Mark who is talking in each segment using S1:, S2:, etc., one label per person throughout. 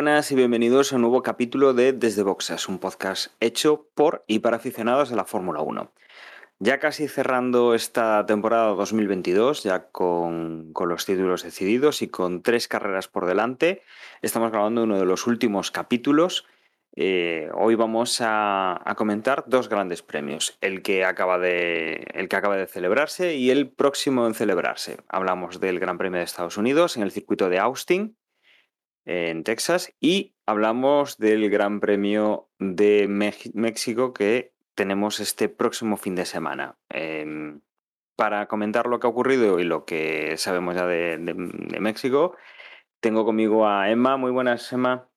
S1: buenas y bienvenidos a un nuevo capítulo de Desde Boxes, un podcast hecho por y para aficionados de la Fórmula 1. Ya casi cerrando esta temporada 2022, ya con, los títulos decididos y con tres carreras por delante, estamos grabando uno de los últimos capítulos. Eh, hoy vamos a, a, comentar dos grandes premios, el que, acaba de, el que acaba de celebrarse y el próximo en celebrarse. Hablamos del Gran Premio de Estados Unidos en el circuito de Austin, en Texas, y hablamos del Gran Premio de México que tenemos este próximo fin de semana. Eh, para comentar lo que ha ocurrido y lo que sabemos ya de, de, de, México, tengo conmigo a Emma. Muy buenas, Emma.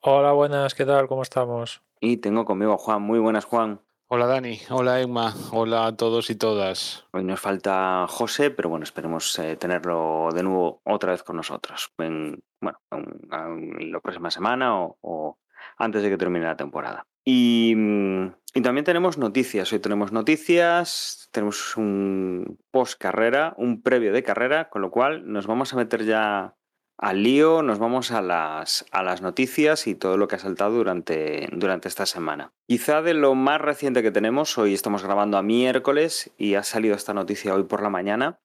S2: Hola, buenas, ¿qué tal? ¿Cómo estamos?
S1: Y tengo conmigo a Juan. Muy buenas, Juan.
S3: Hola Dani, hola Emma, hola a todos y todas.
S1: Hoy nos falta José, pero bueno, esperemos eh, tenerlo de nuevo otra vez con nosotros. En, bueno, en, la próxima semana o, o antes de que termine la temporada. Y, mm, y, también tenemos noticias. Hoy tenemos noticias, tenemos un post carrera, un previo de carrera, con lo cual nos vamos a meter ya al lío, nos vamos a las, a las noticias y todo lo que ha saltado durante, durante esta semana. Quizá de lo más reciente que tenemos, hoy estamos grabando a miércoles y ha salido esta noticia hoy por la mañana,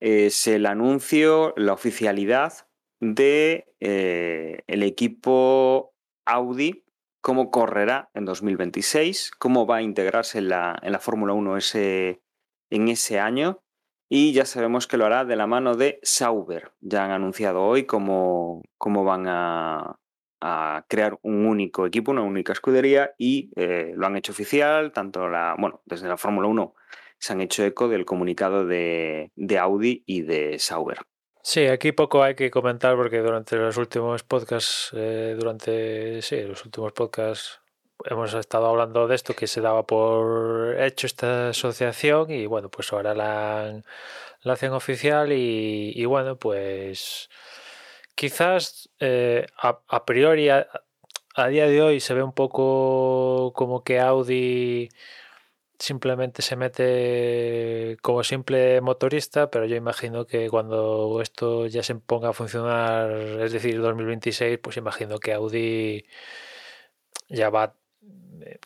S1: es el anuncio, la oficialidad de eh, el equipo Audi cómo correrá en 2026, cómo va a integrarse en la, en la Fórmula 1 ese, en ese año. Y ya sabemos que lo hará de la mano de Sauber. Ya han anunciado hoy cómo, cómo van a, a, crear un único equipo, una única escudería, y eh, lo han hecho oficial, tanto la, bueno, desde la Fórmula 1 se han hecho eco del comunicado de, de Audi y de Sauber.
S2: Sí, aquí poco hay que comentar porque durante los últimos podcasts, eh, durante sí, los últimos podcasts hemos estado hablando de esto que se daba por hecho esta asociación y bueno, pues ahora la, hacen oficial y, bueno, pues quizás eh, a, a, priori a, a día de hoy se ve un poco como que Audi simplemente se mete como simple motorista, pero yo imagino que cuando esto ya se ponga a funcionar, es decir, 2026, pues imagino que Audi ya va,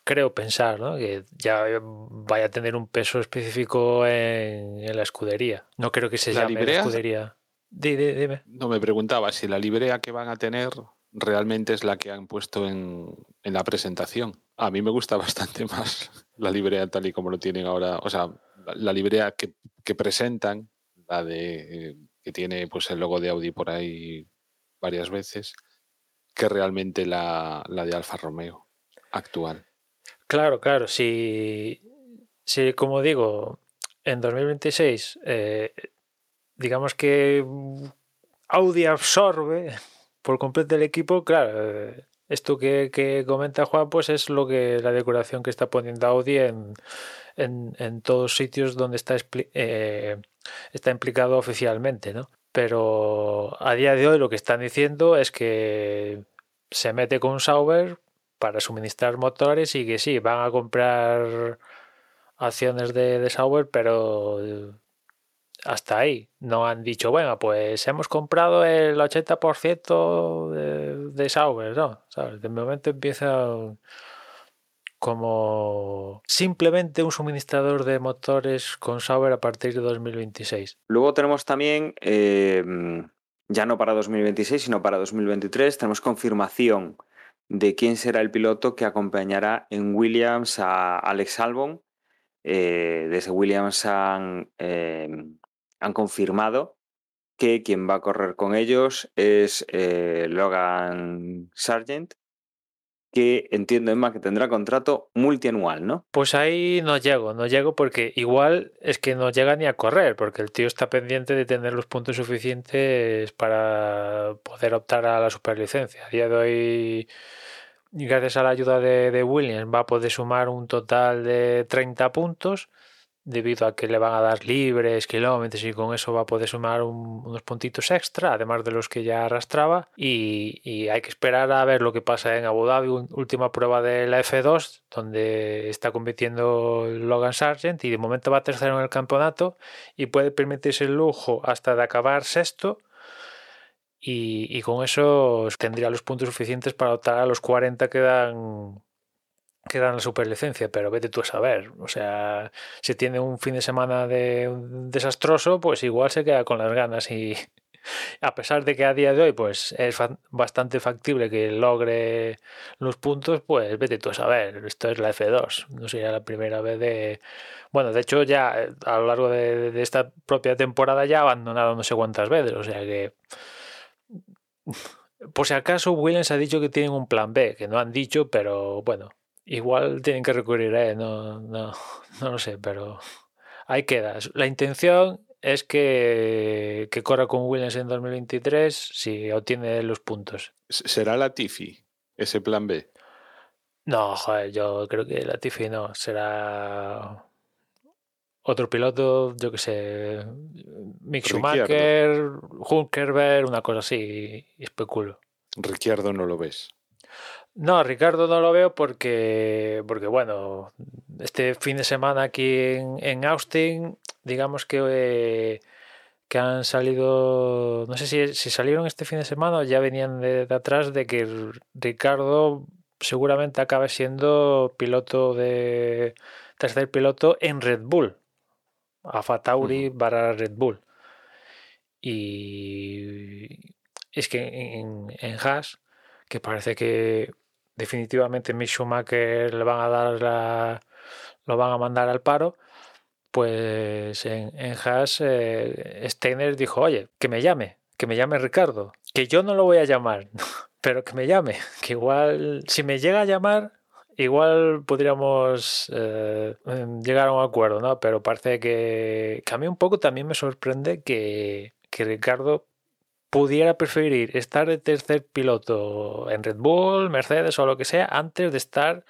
S2: creo pensar, ¿no? que ya vaya a tener un peso específico en, en la escudería. No creo que se
S3: ¿La
S2: llame
S3: librea?
S2: la escudería. Dime, dime.
S3: No me preguntaba si la librea que van a tener realmente es la que han puesto en, en, la presentación. A mí me gusta bastante más la librea tal y como lo tienen ahora, o sea, la, la librea que, que, presentan, la de que tiene pues el logo de Audi por ahí varias veces, que realmente la, la de Alfa Romeo actual.
S2: Claro, claro, si, si como digo, en 2026, eh, digamos que Audi absorbe por completo el equipo, claro, esto que, que, comenta Juan, pues es lo que la decoración que está poniendo Audi en, en, en todos sitios donde está, eh, está implicado oficialmente, ¿no? Pero a día de hoy lo que están diciendo es que se mete con Sauber para suministrar motores y que sí, van a comprar acciones de, de pero hasta ahí. No han dicho, bueno, pues hemos comprado el 80% de, de Sauber, ¿no? ¿Sabes? De momento empieza como simplemente un suministrador de motores con Sauber a partir de 2026.
S1: Luego tenemos también, eh, ya no para 2026, sino para 2023, tenemos confirmación de quién será el piloto que acompañará en Williams a Alex Albon. Eh, desde Williams han, eh, han confirmado que quien va a correr con ellos es eh, Logan Sargent, que entiendo, Emma, que tendrá contrato multianual, ¿no?
S2: Pues ahí no llego, no llego porque igual es que no llega ni a correr, porque el tío está pendiente de tener los puntos suficientes para poder optar a la superlicencia. A día de hoy, gracias a la ayuda de, de Williams, va a poder sumar un total de 30 puntos debido a que le van a dar libres kilómetros y con eso va a poder sumar un- unos puntitos extra, además de los que ya arrastraba. Y, hay que esperar a ver lo que pasa en Abu Dhabi, última prueba de la F2, donde está compitiendo Logan Sargent y de momento va tercero en el campeonato y puede permitirse el lujo hasta de acabar sexto. Y, y con eso tendría los puntos suficientes para optar a los 40 que dan que dan la superlicencia, pero vete tú a saber. O sea, si tiene un fin de semana de desastroso, pues igual se queda con las ganas y a pesar de que a día de hoy pues es bastante factible que logre los puntos, pues vete tú a saber. Esto es la F2, no sería la primera vez de... Bueno, de hecho ya eh, a lo largo de, de esta propia temporada ya ha abandonado no sé cuántas veces, o sea que... Por si acaso, Williams ha dicho que tienen un plan B, que no han dicho, pero bueno, igual tienen que recurrir él, no, no, no lo sé, pero ahí queda. La intención es que, que corra con Williams en 2023 si obtiene los puntos.
S3: ¿Será la Tifi ese plan B?
S2: No, joder, yo creo que Latifi no, será otro piloto, yo que sé, Mick
S3: Ricciardo.
S2: Schumacher, Hulkenberg, una cosa así, especulo.
S3: Ricciardo no lo ves.
S2: No, Ricardo no lo veo porque, porque bueno, este fin de semana aquí en, en Austin, digamos que, eh, que han salido, no sé si, si salieron este fin de semana o ya venían de, de atrás de que Ricardo seguramente acabe siendo piloto de tercer piloto en Red Bull, Alfa Tauri para Red Bull. Y es que en, en Haas, que parece que definitivamente Mick Schumacher le van a dar la, lo van a mandar al paro, pues en, en Haas eh, Steiner dijo, oye, que me llame, que me llame Ricardo, que yo no lo voy a llamar, pero que me llame, que igual, si me llega a llamar, igual podríamos eh, llegar a un acuerdo, ¿no? Pero parece que, que a mí un poco también me sorprende que, que Ricardo pudiera preferir estar de tercer piloto en Red Bull, Mercedes o lo que sea, antes de estar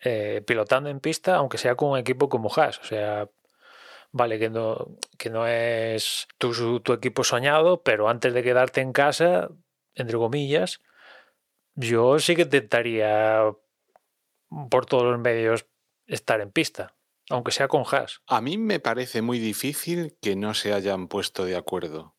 S2: eh, pilotando en pista, aunque sea con un equipo como Haas. O sea, vale que no, que no es tu, tu equipo soñado, pero antes de quedarte en casa, entre comillas, yo sí que intentaría por todos los medios estar en pista, aunque sea con Haas.
S3: A mí me parece muy difícil que no se hayan puesto de acuerdo.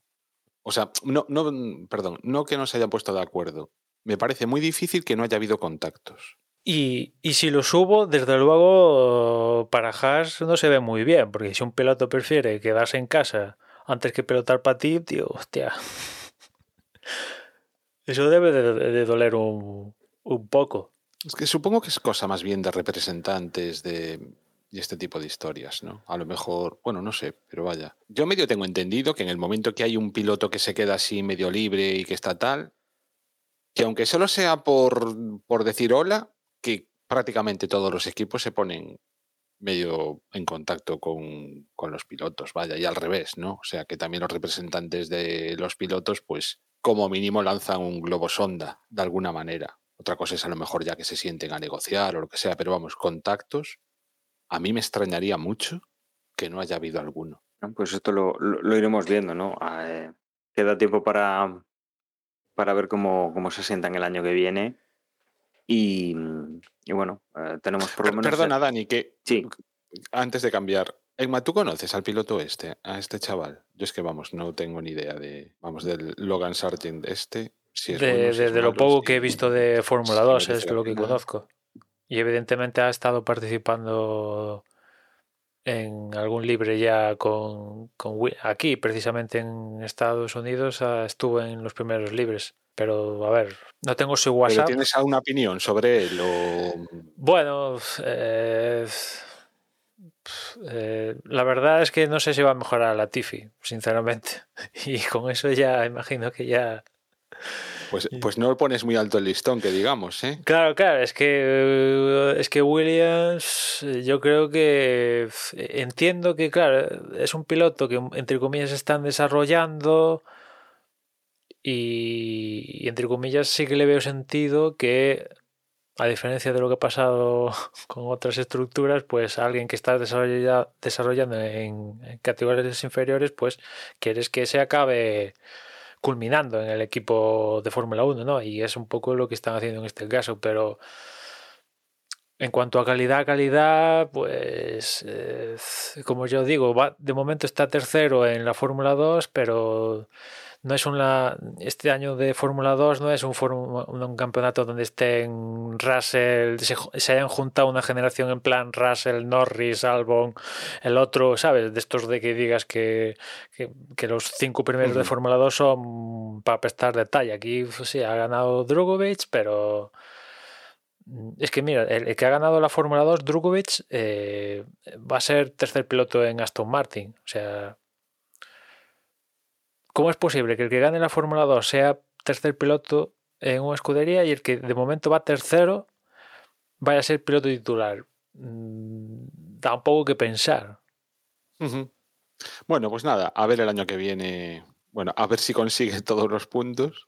S3: O sea, no, no, perdón, no que no se hayan puesto de acuerdo. Me parece muy difícil que no haya habido contactos.
S2: Y, y si lo subo, desde luego para Haas no se ve muy bien, porque si un piloto prefiere quedarse en casa antes que pilotar para ti, tío, hostia. Eso debe de, de doler un, un poco.
S3: Es que supongo que es cosa más bien de representantes de y este tipo de historias, ¿no? A lo mejor, bueno, no sé, pero vaya. Yo medio tengo entendido que en el momento que hay un piloto que se queda así medio libre y que está tal, que aunque solo sea por, por decir hola, que prácticamente todos los equipos se ponen medio en contacto con, con los pilotos, vaya, y al revés, ¿no? O sea, que también los representantes de los pilotos, pues como mínimo lanzan un globo sonda, de alguna manera. Otra cosa es a lo mejor ya que se sienten a negociar o lo que sea, pero vamos, contactos, a mí me extrañaría mucho que no haya habido alguno.
S1: ¿no? Pues esto lo, lo- lo iremos viendo, ¿no? Ah, eh, queda tiempo para, para ver cómo, cómo se sientan el año que viene. Y, y bueno, eh, tenemos por lo menos.
S3: Perdona, Dani, que
S1: Sí.
S3: antes de cambiar, Emma, ¿tú conoces al piloto este, a este chaval? Yo es que, vamos, no tengo ni idea de, vamos, del Logan Sargent este. Si es
S2: de,
S3: bueno, si
S2: de-
S3: es
S2: de lo poco que he visto de Fórmula
S3: si
S2: 2
S3: merece
S2: es lo que
S3: pena.
S2: conozco. Y evidentemente ha estado participando en algún libre ya con, aquí, precisamente en Estados Unidos, ah, estuvo en los primeros libres. Pero a ver, no tengo su
S3: ¿Pero
S2: WhatsApp.
S3: tienes alguna opinión sobre él? O...
S2: Bueno, eh, eh, la verdad es que no sé si va a mejorar la Tifi, sinceramente. Y con eso ya imagino que ya.
S3: Pues, pues no pones muy alto el listón, que digamos, ¿eh?
S2: Claro, claro, es que es que Williams, yo creo que entiendo que, claro, es un piloto que entre comillas están desarrollando y, y entre comillas sí que le veo sentido que a diferencia de lo que ha pasado con otras estructuras, pues alguien que está desarrollando en, categorías inferiores, pues quieres que se acabe culminando en el equipo de Fórmula 1, ¿no? Y es un poco lo que están haciendo en este caso, pero en cuanto a calidad, calidad, pues eh, como yo digo, va, de momento está tercero en la Fórmula 2, pero no es una este año de Fórmula 2 no es un, un, campeonato donde estén Russell se, hayan juntado una generación en plan Russell, Norris, Albon, el otro, ¿sabes? De estos de que digas que, que, los cinco primeros de Fórmula 2 son para prestar detalle. Aquí pues sí ha ganado Drugovic, pero es que mira, el, que ha ganado la Fórmula 2, Drugovic, eh, va a ser tercer piloto en Aston Martin. O sea, ¿Cómo es posible que el que gane la Fórmula 2 sea tercer piloto en una escudería y el que de momento va tercero vaya a ser piloto titular? Mm, da un poco que pensar.
S3: Bueno, pues nada, a ver el año que viene. Bueno, a ver si consigue todos los puntos.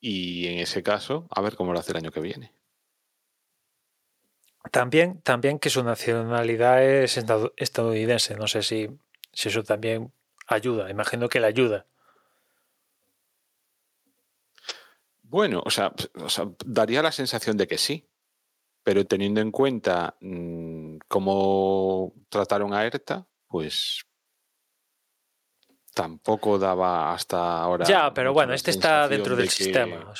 S3: Y en ese caso, a ver cómo lo hace el año que viene.
S2: También, también que su nacionalidad es estadounidense. No sé si, si eso también ayuda, imagino que le ayuda.
S3: Bueno, o sea, daría la sensación de que sí, pero teniendo en cuenta mm, cómo trataron a ERTA, pues tampoco daba hasta ahora.
S2: Ya, pero bueno, este está dentro del sistema.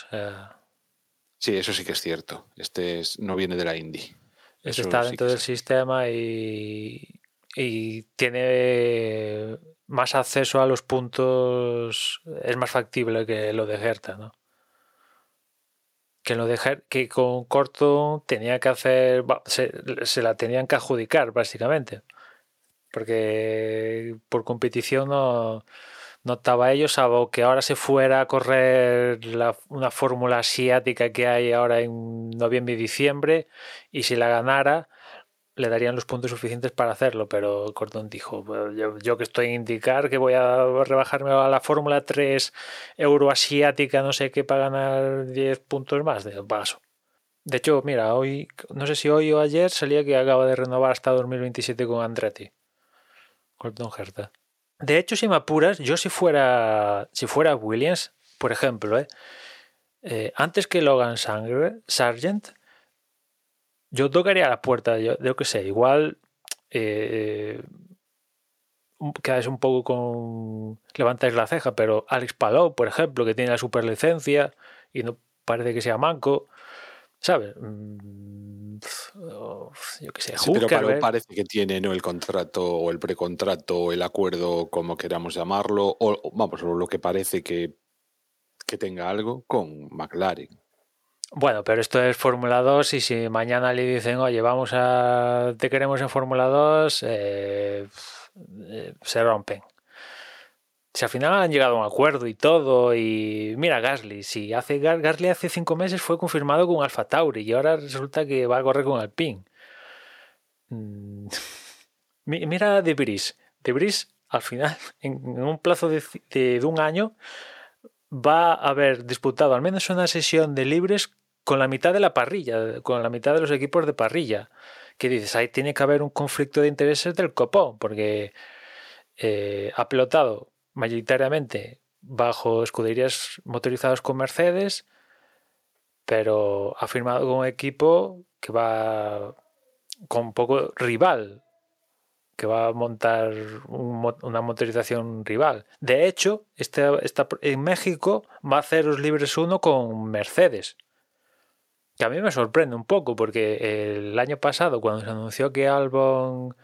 S3: Sí, eso sí que es cierto. Este no viene de la Indy.
S2: Este está dentro del sistema y, y tiene más acceso a los puntos es más factible que lo de Hertha, ¿no? Que lo de que con Corto tenía que hacer se, la tenían que adjudicar básicamente. Porque por competición no, no estaba ellos, salvo que ahora se fuera a correr una fórmula asiática que hay ahora en noviembre y diciembre y si la ganara le darían los puntos suficientes para hacerlo, pero Cordón dijo, yo, que estoy en indicar que voy a rebajarme a la Fórmula 3 euroasiática, no sé qué, para ganar 10 puntos más, de paso. De hecho, mira, hoy, no sé si hoy o ayer salía que acaba de renovar hasta 2027 con Andretti. Gordon Herta. De hecho, si me apuras, yo si fuera, si fuera Williams, por ejemplo, ¿eh? Eh, antes que Logan Sargent, yo tocaría la puerta, yo, yo que sé, igual eh, quedáis un poco con. levantáis la ceja, pero Alex Palou, por ejemplo, que tiene la superlicencia y no parece que sea manco, ¿sabes? Mm, yo que sé,
S3: pero Palou parece que tiene ¿no? el contrato o el precontrato o el acuerdo, como queramos llamarlo, o vamos, lo que parece que, que tenga algo con McLaren.
S2: Bueno, pero esto es Fórmula 2 y si mañana le dicen, oye, vamos a, te queremos en Fórmula 2, eh, eh, se rompen. Si al final han llegado a un acuerdo y todo, y mira Gasly, si hace Gasly hace cinco meses fue confirmado con Alfa Tauri y ahora resulta que va a correr con Alpine. Mm, mira De Bris, De Bris al final, en, un plazo de, de un año, va a haber disputado al menos una sesión de libres con la mitad de la parrilla, con la mitad de los equipos de parrilla. Que dices, ahí tiene que haber un conflicto de intereses del copón, porque eh, ha pilotado mayoritariamente bajo escuderías motorizadas con Mercedes, pero ha firmado con un equipo que va con poco rival, que va a montar una motorización rival. De hecho, este, en México va a hacer los libres uno con Mercedes que a mí me sorprende un poco porque el año pasado cuando se anunció que Albon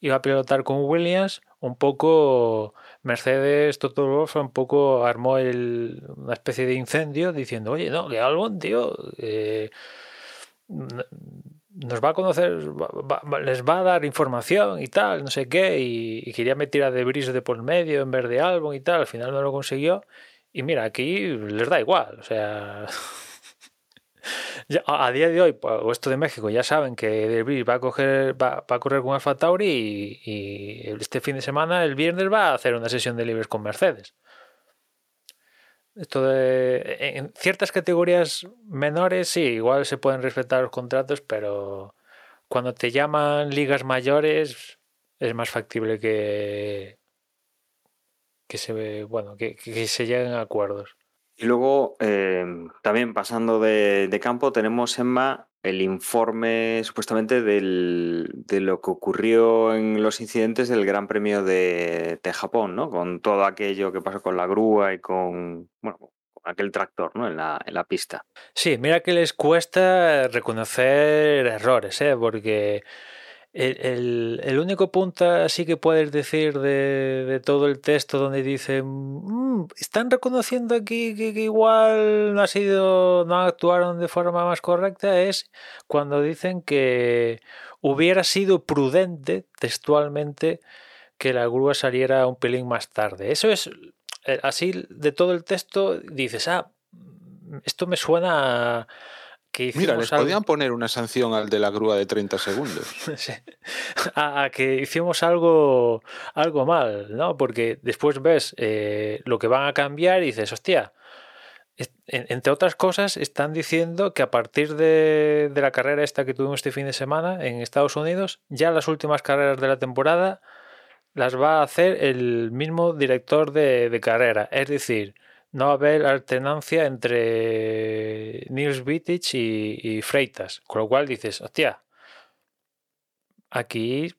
S2: iba a pilotar con Williams, un poco Mercedes Toto un poco armó una especie de incendio diciendo, oye, no, que Albon, tío, eh, nos va a conocer, les va a dar información y tal, no sé qué, y, quería meter a De Bris de por medio en vez de Albon y tal, al final no lo consiguió. Y mira, aquí les da igual, o sea, a día de hoy, pues, o esto de México, ya saben que De va a, correr con Alfa Tauri y, este fin de semana, el viernes, va a hacer una sesión de libres con Mercedes. Esto de, en ciertas categorías menores, sí, igual se pueden respetar los contratos, pero cuando te llaman ligas mayores es más factible que, que se bueno que se lleguen a acuerdos.
S1: Y luego, eh, también pasando de, de, campo, tenemos, Emma, el informe supuestamente de lo que ocurrió en los incidentes del Gran Premio de, de, Japón, ¿no? Con todo aquello que pasó con la grúa y con, bueno, con aquel tractor, ¿no? En la, en la pista.
S2: Sí, mira que les cuesta reconocer errores, ¿eh? Porque el, el, único punto así que puedes decir de, de todo el texto donde dicen mmm, están reconociendo aquí que, que, igual no ha sido no actuaron de forma más correcta es cuando dicen que hubiera sido prudente textualmente que la grúa saliera un pelín más tarde. Eso es eh, así de todo el texto dices ah esto me suena a que
S3: Mira, les algo... podían poner una sanción al de la grúa de 30 segundos.
S2: sí. a, a, que hicimos algo, algo mal, ¿no? Porque después ves eh, lo que van a cambiar y dices, hostia, entre otras cosas, están diciendo que a partir de, de, la carrera esta que tuvimos este fin de semana en Estados Unidos, ya las últimas carreras de la temporada las va a hacer el mismo director de, de carrera. Es decir, no va a haber alternancia entre Nils Vittich y, Freitas. Con lo cual dices, hostia, aquí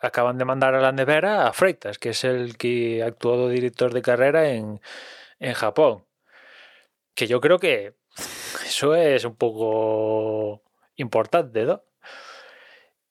S2: acaban de mandar a la nevera a Freitas, que es el que actuó director de carrera en, en Japón. Que yo creo que eso es un poco importante, ¿no?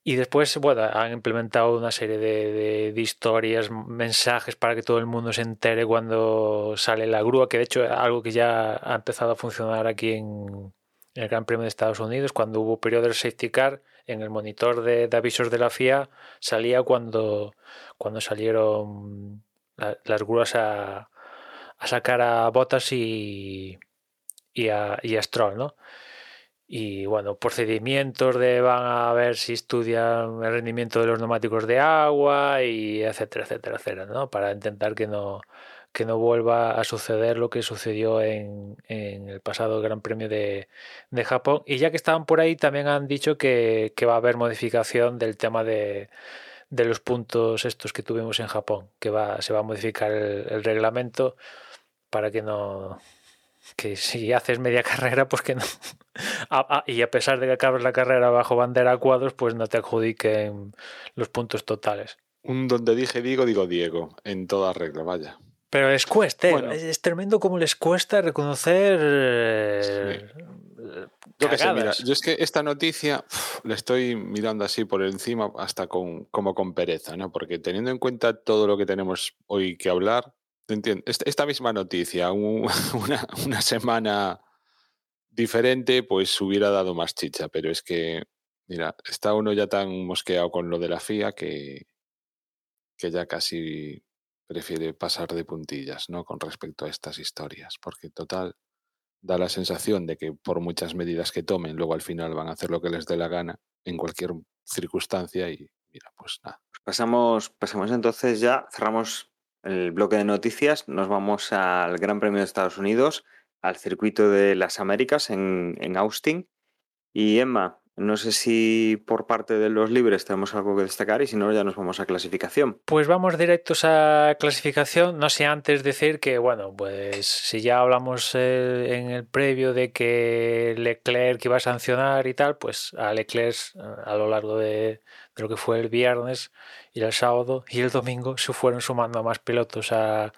S2: Y después, bueno, han implementado una serie de, historias, mensajes para que todo el mundo se entere cuando sale la grúa, que de hecho es algo que ya ha empezado a funcionar aquí en, el Gran Premio de Estados Unidos, cuando hubo periodo del safety car, en el monitor de, de avisos de la FIA salía cuando, cuando salieron la, las grúas a, a, sacar a Bottas y, y, a, y a Stroll, ¿no? Y bueno, procedimientos de van a ver si estudian el rendimiento de los neumáticos de agua y etcétera, etcétera, etcétera, ¿no? Para intentar que no, que no vuelva a suceder lo que sucedió en, en el pasado Gran Premio de, de, Japón. Y ya que estaban por ahí, también han dicho que, que va a haber modificación del tema de, de, los puntos estos que tuvimos en Japón, que va, se va a modificar el, el reglamento para que no, que si haces media carrera, pues que no. Y a pesar de que acabes la carrera bajo bandera a cuadros, pues no te adjudiquen los puntos totales.
S3: Un donde dije Diego, digo Diego, en toda regla, vaya.
S2: Pero les cuesta, ¿eh? es tremendo como les cuesta reconocer. Eh,
S3: sí. Yo que sé, mira, yo es que esta noticia uf, la estoy mirando así por encima hasta con, como con pereza, ¿no? Porque teniendo en cuenta todo lo que tenemos hoy que hablar, Esta misma noticia, una, una, semana diferente, pues hubiera dado más chicha, pero es que, mira, está uno ya tan mosqueado con lo de la FIA que, que ya casi prefiere pasar de puntillas, ¿no? Con respecto a estas historias, porque total da la sensación de que por muchas medidas que tomen, luego al final van a hacer lo que les dé la gana en cualquier circunstancia y mira, pues nada.
S1: Pasamos, pasamos entonces ya, cerramos el bloque de noticias, nos vamos al Gran Premio de Estados Unidos, al circuito de las Américas en, en Austin. Y Emma, no sé si por parte de los libres tenemos algo que destacar y si no, ya nos vamos a clasificación.
S2: Pues vamos directos a clasificación. No sé antes decir que, bueno, pues si ya hablamos eh, en el previo de que Leclerc iba a sancionar y tal, pues a Leclerc a lo largo de, lo que fue el viernes y el sábado y el domingo se fueron sumando más pilotos a,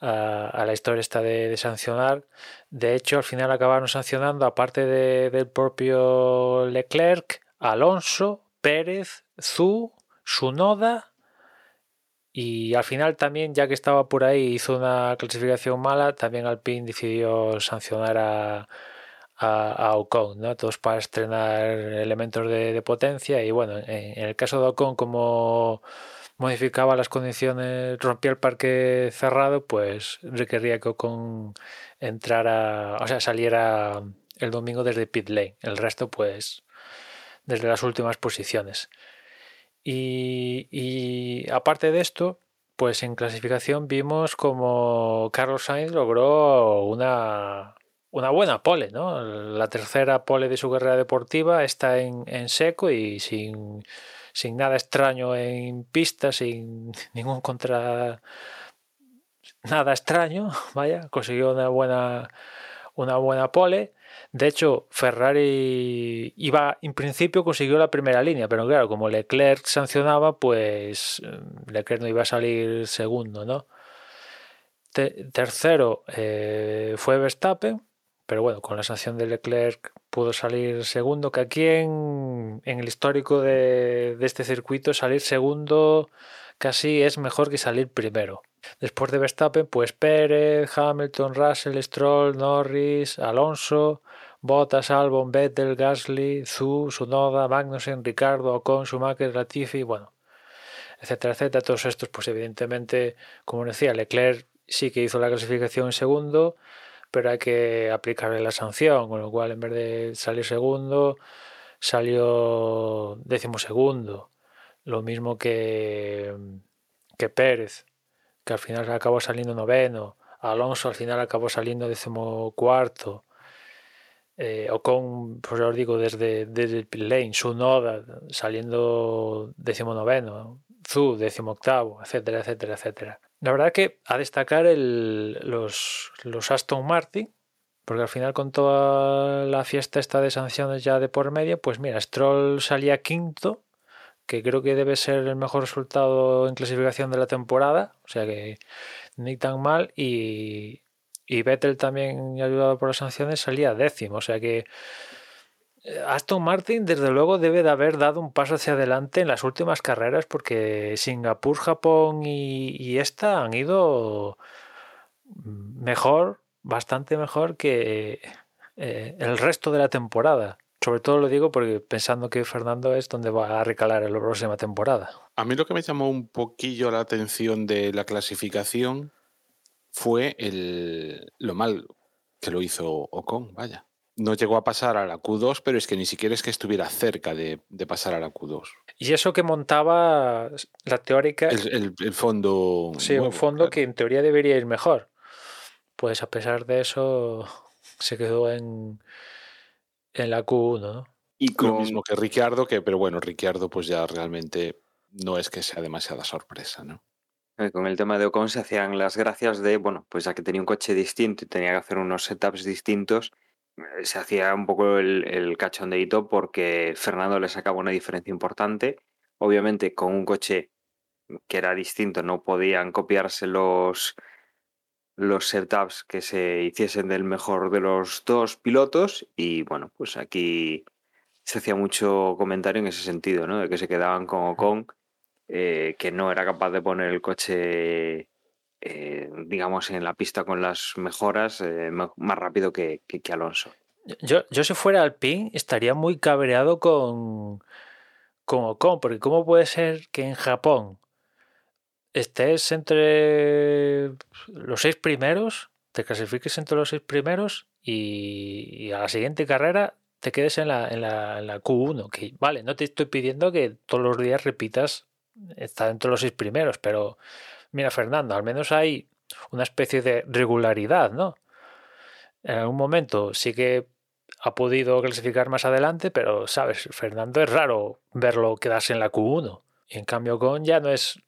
S2: a, la historia de, sancionar. De hecho, al final acabaron sancionando, aparte de, del propio Leclerc, Alonso, Pérez, Zu, Sunoda y al final también, ya que estaba por ahí, hizo una clasificación mala, también Alpine decidió sancionar a, a, Ocon, ¿no? Todos para estrenar elementos de, potencia y bueno, en, en, el caso de Ocon como modificaba las condiciones, rompía el parque cerrado, pues requería que Ocon entrara, o sea, saliera el domingo desde pit lane. El resto, pues, desde las últimas posiciones. Y, y aparte de esto, pues en clasificación vimos como Carlos Sainz logró una, una buena pole, ¿no? La tercera pole de su carrera deportiva está en, en seco y sin, sin nada extraño en pista, sin ningún contra nada extraño, vaya, consiguió una buena una buena pole. De hecho, Ferrari iba, en principio consiguió la primera línea, pero claro, como Leclerc sancionaba, pues mm, Leclerc no iba a salir segundo, ¿no? tercero eh, fue Verstappen, pero bueno, con la sanción de Leclerc pudo salir segundo, que aquí en, el histórico de, de, este circuito salir segundo casi es mejor que salir primero. Después de Verstappen, pues Pérez, Hamilton, Russell, Stroll, Norris, Alonso, Bottas, Albon, Vettel, Gasly, Zu, Sunoda, Magnussen, Ricardo, Ocon, Schumacher, Latifi, bueno, etcétera, etcétera. Todos estos, pues evidentemente, como decía, Leclerc sí que hizo la clasificación en segundo, pero hay que aplicarle la sanción, con lo cual en vez de salir segundo, salió décimo segundo. Lo mismo que, que Pérez, que al final acabó saliendo noveno. Alonso al final acabó saliendo decimocuarto. Eh, o con, pues os digo, desde, desde el pit lane, Sunoda saliendo decimonoveno, Zu decimoctavo, etcétera, etcétera, etcétera. La verdad que a destacar el, los, los Aston Martin, porque al final con toda la fiesta esta de sanciones ya de por medio, pues mira, Stroll salía quinto, que creo que debe ser el mejor resultado en clasificación de la temporada, o sea que ni tan mal, y, y Vettel también ayudado por las sanciones salía décimo, o sea que Aston Martin, desde luego, debe de haber dado un paso hacia adelante en las últimas carreras porque Singapur, Japón y, esta han ido mejor, bastante mejor que eh, el resto de la temporada. Sobre todo lo digo porque pensando que Fernando es donde va a recalar la próxima temporada.
S3: A mí lo que me llamó un poquillo la atención de la clasificación fue el, lo mal que lo hizo Ocon, vaya no llegó a pasar a la Q2, pero es que ni siquiera es que estuviera cerca de, pasar a la Q2.
S2: Y eso que montaba la teórica.
S3: El, fondo.
S2: Sí, un fondo que en teoría debería ir mejor. Pues a pesar de eso, se quedó en, en la Q1, ¿no?
S3: Y con... Lo mismo que Ricciardo, que, pero bueno, Ricciardo, pues ya realmente no es que sea demasiada sorpresa, ¿no?
S1: Eh, con el tema de Ocon se hacían las gracias de, bueno, pues ya que tenía un coche distinto y tenía que hacer unos setups distintos, se hacía un poco el, el cachondeito porque Fernando le sacaba una diferencia importante. Obviamente con un coche que era distinto no podían copiarse los, los setups que se hiciesen del mejor de los dos pilotos y bueno, pues aquí se hacía mucho comentario en ese sentido, ¿no? De que se quedaban con Ocon, eh, que no era capaz de poner el coche eh, digamos, en la pista con las mejoras eh, más rápido que, Alonso.
S2: Yo, yo si fuera Alpine estaría muy cabreado con, con Ocon, porque ¿cómo puede ser que en Japón estés entre los seis primeros, te clasifiques entre los seis primeros y, a la siguiente carrera te quedes en la, en la, en la Q1? Que vale, no te estoy pidiendo que todos los días repitas estar entre los seis primeros, pero mira Fernando, al menos hay una especie de regularidad, ¿no? En algún momento sí que ha podido clasificar más adelante, pero, ¿sabes? Fernando es raro verlo quedarse en la Q1. Y en cambio con ya no es...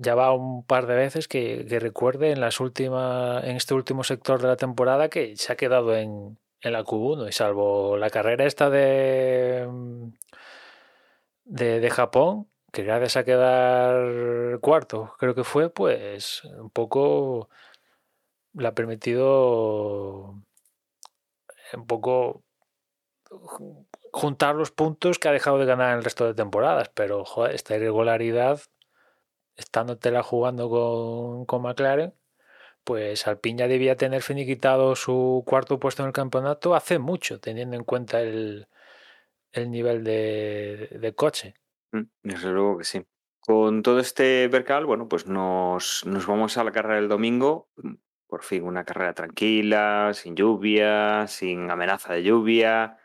S2: Ya va un par de veces que, recuerde en, las últimas, en este último sector de la temporada que se ha quedado en, en la Q1 y salvo la carrera esta de, de Japón, que gracias a quedar cuarto, creo que fue, pues un poco le ha permitido un poco juntar los puntos que ha dejado de ganar en el resto de temporadas, pero joder, esta irregularidad, estándotela jugando con, con McLaren, pues Alpine ya debía tener finiquitado su cuarto puesto en el campeonato hace mucho, teniendo en cuenta el, el nivel de coche.
S1: Desde luego que sí. Con todo este percal, bueno, pues nos, nos vamos a la carrera del domingo. Mm, por fin, una carrera tranquila, sin lluvia, sin amenaza de lluvia,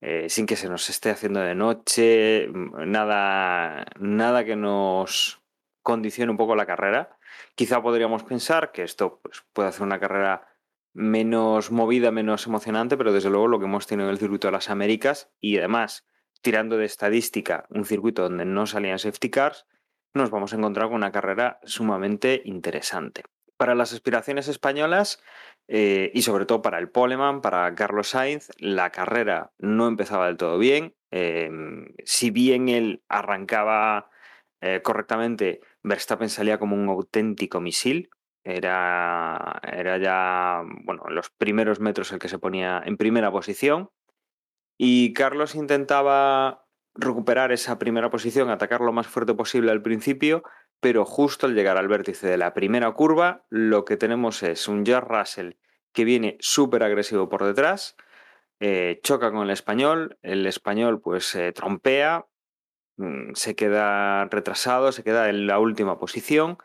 S1: eh, sin que se nos esté haciendo de noche, mm, nada, nada que nos condicione un poco la carrera. Quizá podríamos pensar que esto pues, puede hacer una carrera menos movida, menos emocionante, pero desde luego lo que hemos tenido en el circuito de las Américas y además tirando de estadística un circuito donde no salían safety cars, nos vamos a encontrar con una carrera sumamente interesante. Para las aspiraciones españolas eh, y sobre todo para el Poleman, para Carlos Sainz, la carrera no empezaba del todo bien. Em, si bien él arrancaba eh, correctamente, Verstappen salía como un auténtico misil. Era, era ya, bueno, en los primeros metros el que se ponía en primera posición. Y Carlos intentaba recuperar esa primera posición, atacar lo más fuerte posible al principio, pero justo al llegar al vértice de la primera curva, lo que tenemos es un George Russell que viene súper agresivo por detrás, eh, choca con el español, el español pues se trompea, mm, se queda retrasado, se queda en la última posición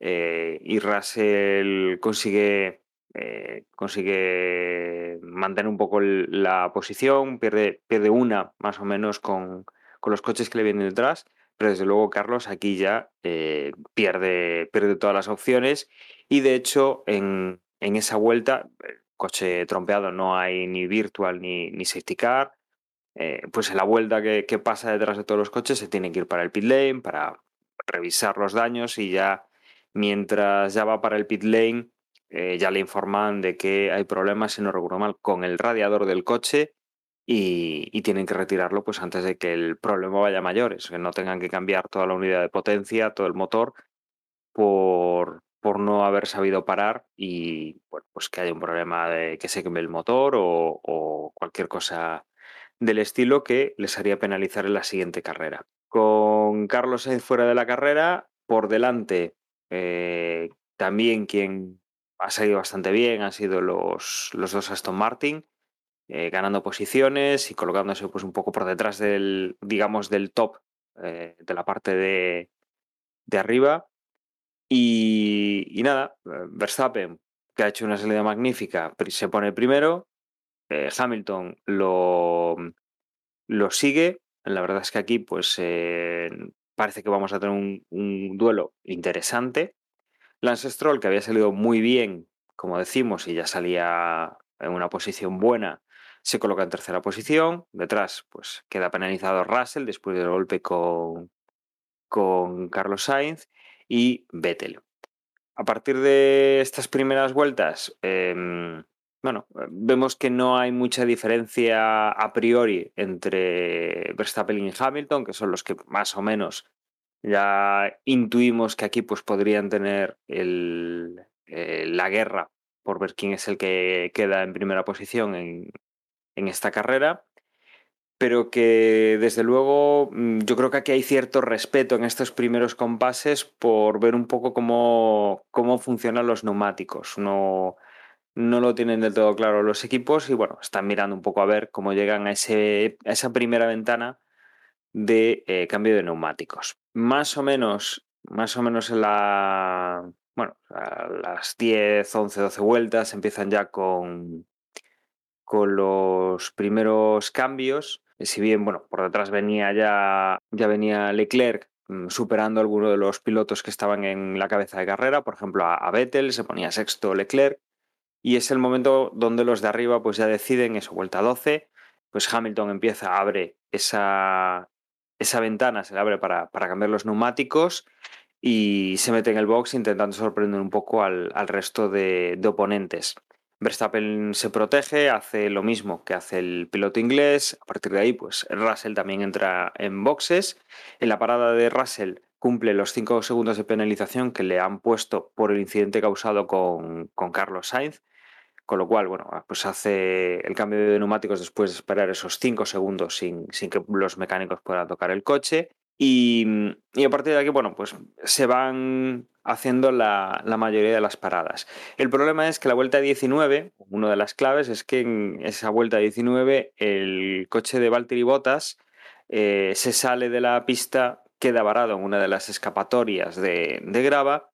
S1: eh, y Russell consigue, eh, consigue mantener un poco la posición, pierde, pierde una más o menos con, con los coches que le vienen detrás pero desde luego Carlos aquí ya eh, pierde, pierde todas las opciones y de hecho en, esa vuelta, eh, coche trompeado, no hay ni virtual ni, ni safety car, pues en la vuelta que, pasa detrás de todos los coches se tiene que ir para el pit lane, para revisar los daños y ya mientras ya va para el pit lane ya le informan de que hay problemas, si no recuerdo mal, con el radiador del coche y, tienen que retirarlo pues antes de que el problema vaya a mayores, que no tengan que cambiar toda la unidad de potencia, todo el motor, por, por no haber sabido parar y pues que haya un problema de que se queme el motor o, cualquier cosa del estilo que les haría penalizar en la siguiente carrera. Con Carlos Sainz fuera de la carrera, por delante eh, también quien ha salido bastante bien han sido los, los dos Aston Martin. Eh, ganando posiciones y colocándose pues un poco por detrás del, digamos, del top eh, de la parte de, de arriba. Y, nada, eh, Verstappen, que ha hecho una salida magnífica, se pone primero. Hamilton lo, lo sigue. La verdad es que aquí, pues parece que vamos a tener un, duelo interesante. Lance Stroll, que había salido muy bien, como decimos, y ya salía en una posición buena, se coloca en tercera posición. Detrás, pues queda penalizado Russell después del golpe con, con Carlos Sainz y Vettel. A partir de estas primeras vueltas, em, bueno, vemos que no hay mucha diferencia a priori entre Verstappen y Hamilton, que son los que más o menos ya intuimos que aquí pues, podrían tener eh, la guerra por ver quién es el que queda en primera posición en, en esta carrera, pero que desde luego mm, yo creo que aquí hay cierto respeto en estos primeros compases por ver un poco cómo, cómo funcionan los neumáticos. No, no lo tienen del todo claro los equipos y bueno, están mirando un poco a ver cómo llegan a, ese, a esa primera ventana de eh, cambio de neumáticos. Más o menos, más o menos en la, bueno, a las 10, 11, 12 vueltas empiezan ya con, con los primeros cambios. Si bien, bueno, por detrás venía ya, ya venía Leclerc mm, superando a alguno de los pilotos que estaban en la cabeza de carrera, por ejemplo a, Vettel, se ponía sexto Leclerc, y es el momento donde los de arriba pues ya deciden eso, vuelta 12, pues Hamilton empieza, abre esa, esa ventana, se le abre para, para cambiar los neumáticos y se mete en el box intentando sorprender un poco al, resto de oponentes. Verstappen se protege, hace lo mismo que hace el piloto inglés. A partir de ahí, pues Russell también entra en boxes. En la parada de Russell cumple los 5 segundos de penalización que le han puesto por el incidente causado con, Carlos Sainz. Con lo cual, bueno, pues hace el cambio de neumáticos después de esperar esos 5 segundos sin, sin que los mecánicos puedan tocar el coche. Y, a partir de aquí, bueno, pues se van haciendo la, mayoría de las paradas. El problema es que la vuelta 19, una de las claves es que en esa vuelta 19 el coche de Valtteri Bottas eh, se sale de la pista, queda varado en una de las escapatorias de grava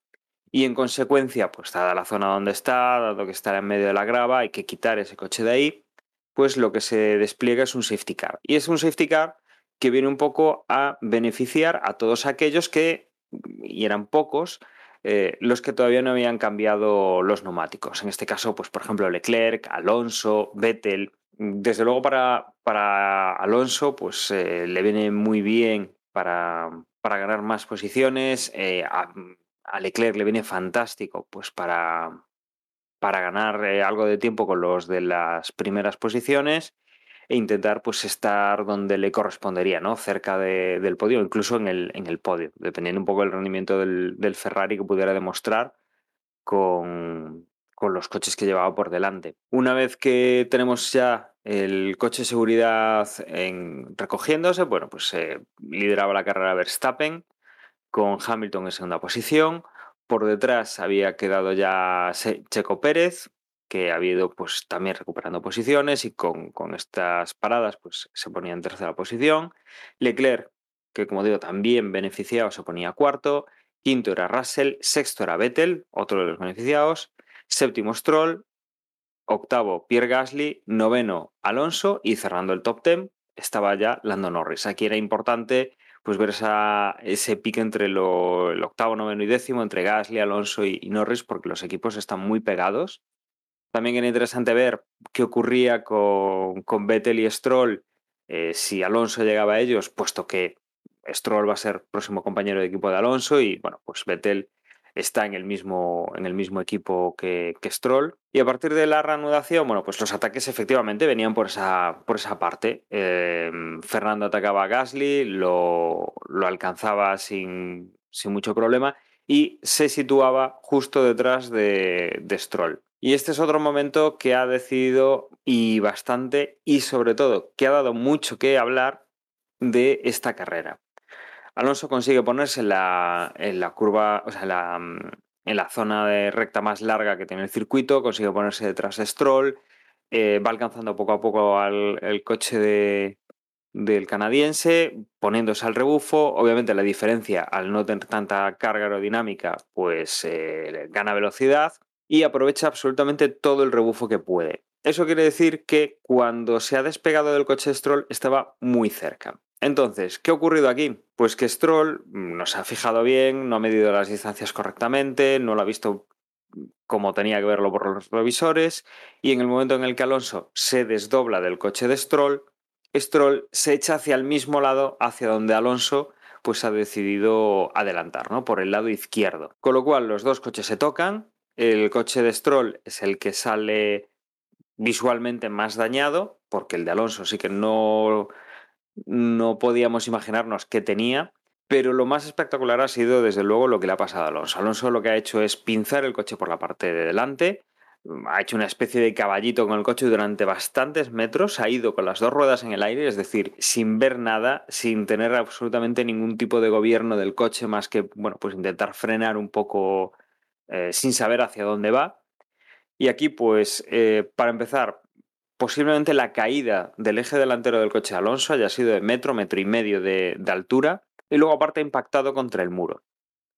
S1: y en consecuencia, pues dada la zona donde está, dado que está en medio de la grava, hay que quitar ese coche de ahí, pues lo que se despliega es un safety car. Y es un safety car que viene un poco a beneficiar a todos aquellos que y eran pocos, eh, los que todavía no habían cambiado los neumáticos. En este caso, pues por ejemplo, Leclerc, Alonso, Vettel. Desde luego para, para Alonso, pues eh, le viene muy bien para, para ganar más posiciones. Eh, a, Leclerc le viene fantástico, pues para, para ganar algo de tiempo con los de las primeras posiciones e intentar pues estar donde le correspondería, ¿no? Cerca de, del podio, incluso en el, en el podio, dependiendo un poco del rendimiento del, Ferrari que pudiera demostrar con, con, los coches que llevaba por delante. Una vez que tenemos ya el coche de seguridad en, recogiéndose, bueno, pues eh, lideraba la carrera Verstappen con Hamilton en segunda posición. Por detrás había quedado ya Checo Pérez, que ha habido pues también recuperando posiciones y con, con, estas paradas pues se ponía en tercera posición. Leclerc, que como digo también beneficiado, se ponía cuarto. Quinto era Russell, sexto era Vettel, otro de los beneficiados. Séptimo Stroll, octavo Pierre Gasly, noveno Alonso y cerrando el top ten estaba ya Lando Norris. Aquí era importante pues ver ese pique entre el octavo, noveno y décimo, entre Gasly, Alonso y, y Norris, porque los equipos están muy pegados. También era interesante ver qué ocurría con, con Vettel y Stroll eh, si Alonso llegaba a ellos, puesto que Stroll va a ser próximo compañero de equipo de Alonso y bueno, pues Vettel está en el mismo, en el mismo equipo que, Stroll. Y a partir de la reanudación, bueno, pues los ataques efectivamente venían por esa, por esa parte. Eh, Fernando atacaba a Gasly, lo, lo alcanzaba sin, sin, mucho problema y se situaba justo detrás de, de Stroll. Y este es otro momento que ha decidido y bastante y sobre todo que ha dado mucho que hablar de esta carrera. Alonso consigue ponerse en la, en la curva, o sea, en la, en la, zona de recta más larga que tiene el circuito, consigue ponerse detrás de Stroll, eh, va alcanzando poco a poco al el coche de, del canadiense, poniéndose al rebufo. Obviamente la diferencia al no tener tanta carga aerodinámica, pues eh, gana velocidad y aprovecha absolutamente todo el rebufo que puede. Eso quiere decir que cuando se ha despegado del coche Stroll estaba muy cerca. Entonces, ¿qué ha ocurrido aquí? Pues que Stroll no se ha fijado bien, no ha medido las distancias correctamente, no lo ha visto como tenía que verlo por los revisores y en el momento en el que Alonso se desdobla del coche de Stroll, Stroll se echa hacia el mismo lado hacia donde Alonso pues ha decidido adelantar, ¿no? Por el lado izquierdo. Con lo cual los dos coches se tocan, el coche de Stroll es el que sale visualmente más dañado, porque el de Alonso sí que no, no podíamos imaginarnos que tenía. Pero lo más espectacular ha sido, desde luego, lo que le ha pasado a Alonso. Alonso lo que ha hecho es pinzar el coche por la parte de delante, ha hecho una especie de caballito con el coche durante bastantes metros, ha ido con las dos ruedas en el aire, es decir, sin ver nada, sin tener absolutamente ningún tipo de gobierno del coche más que, bueno, pues intentar frenar un poco eh, sin saber hacia dónde va. Y aquí, pues, eh, para empezar, posiblemente la caída del eje delantero del coche de Alonso haya sido de metro, metro y medio de, altura, y luego aparte impactado contra el muro.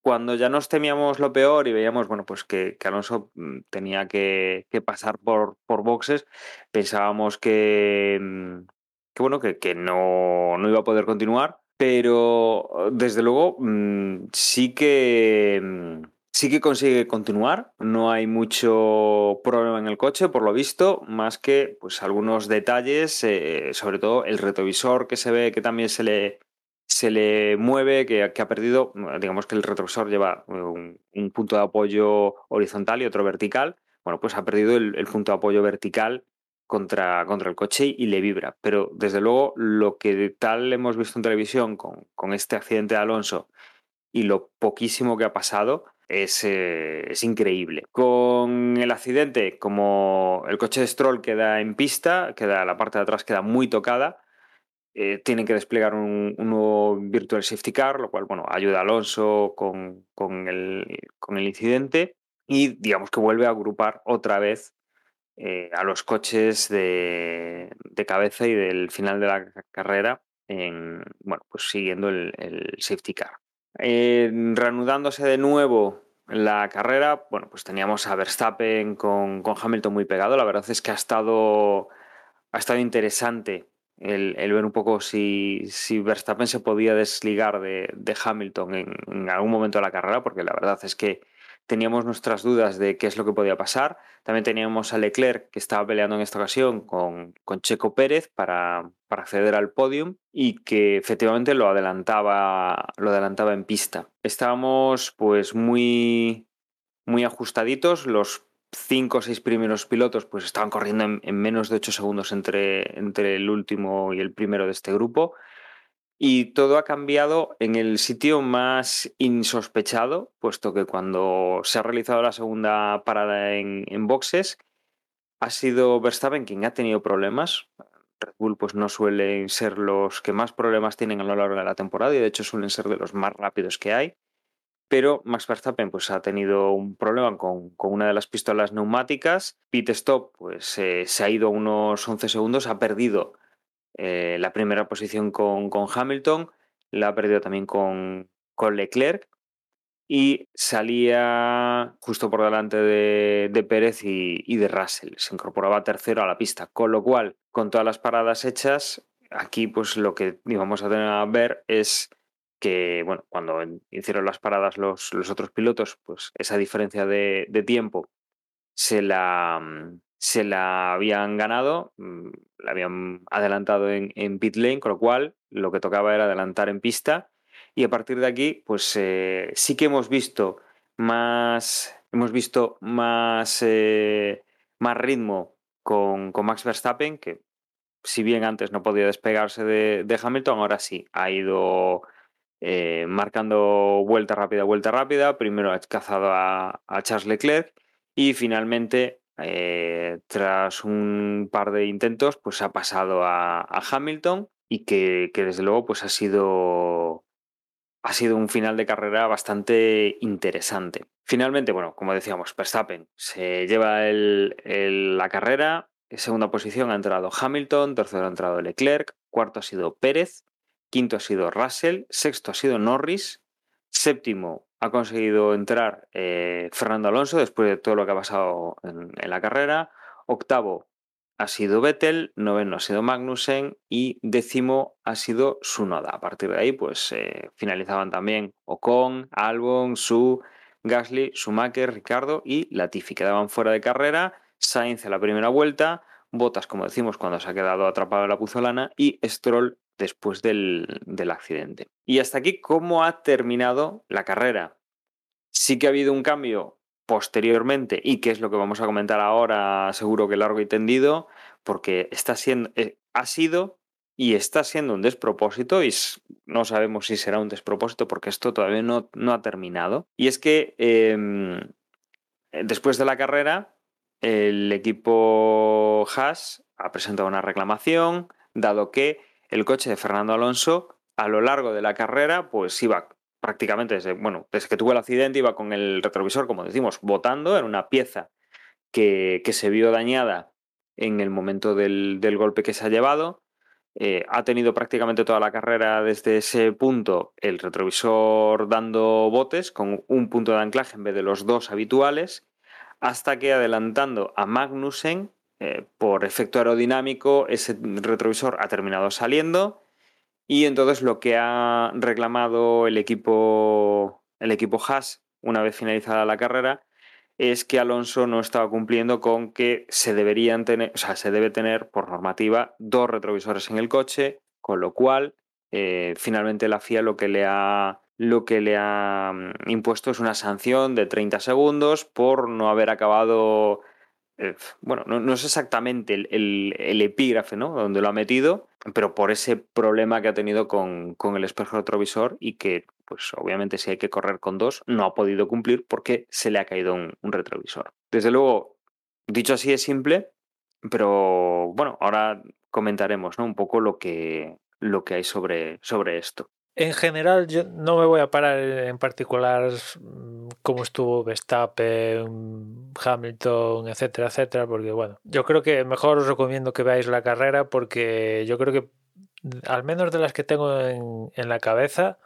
S1: Cuando ya nos temíamos lo peor y veíamos, bueno, pues que, Alonso mm, tenía que, pasar por, boxes, pensábamos que, mm, que bueno, que, no, no, iba a poder continuar, pero desde luego mmm, sí que Sí que consigue continuar, no hay mucho problema en el coche, por lo visto, más que pues algunos detalles, eh, sobre todo el retrovisor que se ve que también se le, se le mueve, que, ha perdido, digamos que el retrovisor lleva un, un, punto de apoyo horizontal y otro vertical, bueno, pues ha perdido el, el punto de apoyo vertical contra, contra, el coche y le vibra. Pero desde luego lo que tal hemos visto en televisión con, con este accidente de Alonso y lo poquísimo que ha pasado, es, eh, es, increíble. Con el accidente, como el coche de Stroll queda en pista, queda, la parte de atrás queda muy tocada, eh, tienen que desplegar un, nuevo Virtual Safety Car, lo cual bueno, ayuda a Alonso con, con, el, con el incidente y digamos que vuelve a agrupar otra vez eh, a los coches de, cabeza y del final de la carrera en, bueno, pues siguiendo el safety car. Reanudándose de nuevo la carrera, bueno, pues teníamos a Verstappen con, con, Hamilton muy pegado. La verdad es que ha estado, ha estado interesante el, el ver un poco si, si, Verstappen se podía desligar de, de Hamilton en, algún momento de la carrera, porque la verdad es que teníamos nuestras dudas de qué es lo que podía pasar. También teníamos a Leclerc, que estaba peleando en esta ocasión con, con Checo Pérez para, para, acceder al podium y que efectivamente lo adelantaba, lo adelantaba en pista. Estábamos pues muy, muy ajustaditos. Los cinco o seis primeros pilotos pues estaban corriendo en, en menos de ocho segundos entre, entre el último y el primero de este grupo. Y todo ha cambiado en el sitio más insospechado, puesto que cuando se ha realizado la segunda parada en, boxes, ha sido Verstappen quien ha tenido problemas. Red Bull pues no suelen ser los que más problemas tienen a lo largo de la temporada y de hecho suelen ser de los más rápidos que hay. Pero Max Verstappen pues, ha tenido un problema con, con una de las pistolas neumáticas. Pit stop pues, eh, se ha ido unos 11 segundos, ha perdido eh, la primera posición con, con, Hamilton, la ha perdido también con, con, Leclerc y salía justo por delante de, de Pérez y, y, de Russell. Se incorporaba tercero a la pista, con lo cual, con todas las paradas hechas, aquí pues lo que íbamos a tener a ver es que, bueno, cuando hicieron las paradas los, los otros pilotos, pues esa diferencia de, de tiempo se la, se la habían ganado, mm, la habían adelantado en, en, pit lane, con lo cual lo que tocaba era adelantar en pista. Y a partir de aquí, pues eh, sí que hemos visto más, hemos visto más, eh, más ritmo con, con, Max Verstappen, que si bien antes no podía despegarse de, de Hamilton, ahora sí ha ido eh, marcando vuelta rápida, vuelta rápida. Primero ha cazado a, a Charles Leclerc y finalmente eh, tras un par de intentos, pues ha pasado a, a Hamilton y que, que, desde luego pues ha sido, ha sido un final de carrera bastante interesante. Finalmente, bueno, como decíamos, Verstappen se lleva el, la carrera, en segunda posición ha entrado Hamilton, tercero ha entrado Leclerc, cuarto ha sido Pérez, quinto ha sido Russell, sexto ha sido Norris, séptimo ha conseguido entrar eh, Fernando Alonso después de todo lo que ha pasado en, la carrera. Octavo ha sido Vettel, noveno ha sido Magnussen y décimo ha sido Sunoda. A partir de ahí, pues eh, finalizaban también Ocon, Albon, Su, Gasly, Schumacher, Ricardo y Latifi. Quedaban fuera de carrera. Sainz en la primera vuelta, Botas, como decimos, cuando se ha quedado atrapado en la puzolana y Stroll después del, del, accidente. Y hasta aquí, ¿cómo ha terminado la carrera? Sí que ha habido un cambio posteriormente, y que es lo que vamos a comentar ahora, seguro que largo y tendido, porque está siendo, eh, ha sido y está siendo un despropósito, y no sabemos si será un despropósito porque esto todavía no, no ha terminado. Y es que eh, después de la carrera, el equipo Haas ha presentado una reclamación, dado que el coche de Fernando Alonso a lo largo de la carrera pues iba prácticamente desde, bueno, desde que tuvo el accidente iba con el retrovisor, como decimos, botando, en una pieza que, que se vio dañada en el momento del, del golpe que se ha llevado. Eh, ha tenido prácticamente toda la carrera desde ese punto el retrovisor dando botes con un punto de anclaje en vez de los dos habituales, hasta que adelantando a Magnussen eh, por efecto aerodinámico, ese retrovisor ha terminado saliendo y entonces lo que ha reclamado el equipo, el equipo Haas, una vez finalizada la carrera, es que Alonso no estaba cumpliendo con que se deberían tener, o sea, se debe tener por normativa dos retrovisores en el coche, con lo cual eh, finalmente la FIA lo que le ha lo que le ha mm, impuesto es una sanción de 30 segundos por no haber acabado eh, bueno, no, es exactamente el, epígrafe ¿no? donde lo ha metido, pero por ese problema que ha tenido con, el espejo retrovisor y que, pues obviamente si hay que correr con dos, no ha podido cumplir porque se le ha caído un, retrovisor. Desde luego, dicho así es simple, pero bueno, ahora comentaremos ¿no? un poco lo que, lo que hay sobre, sobre esto.
S2: En general, yo no me voy a parar en particular cómo estuvo Verstappen, Hamilton, etcétera, etcétera, porque bueno, yo creo que mejor os recomiendo que veáis la carrera porque yo creo que al menos de las que tengo en, en la cabeza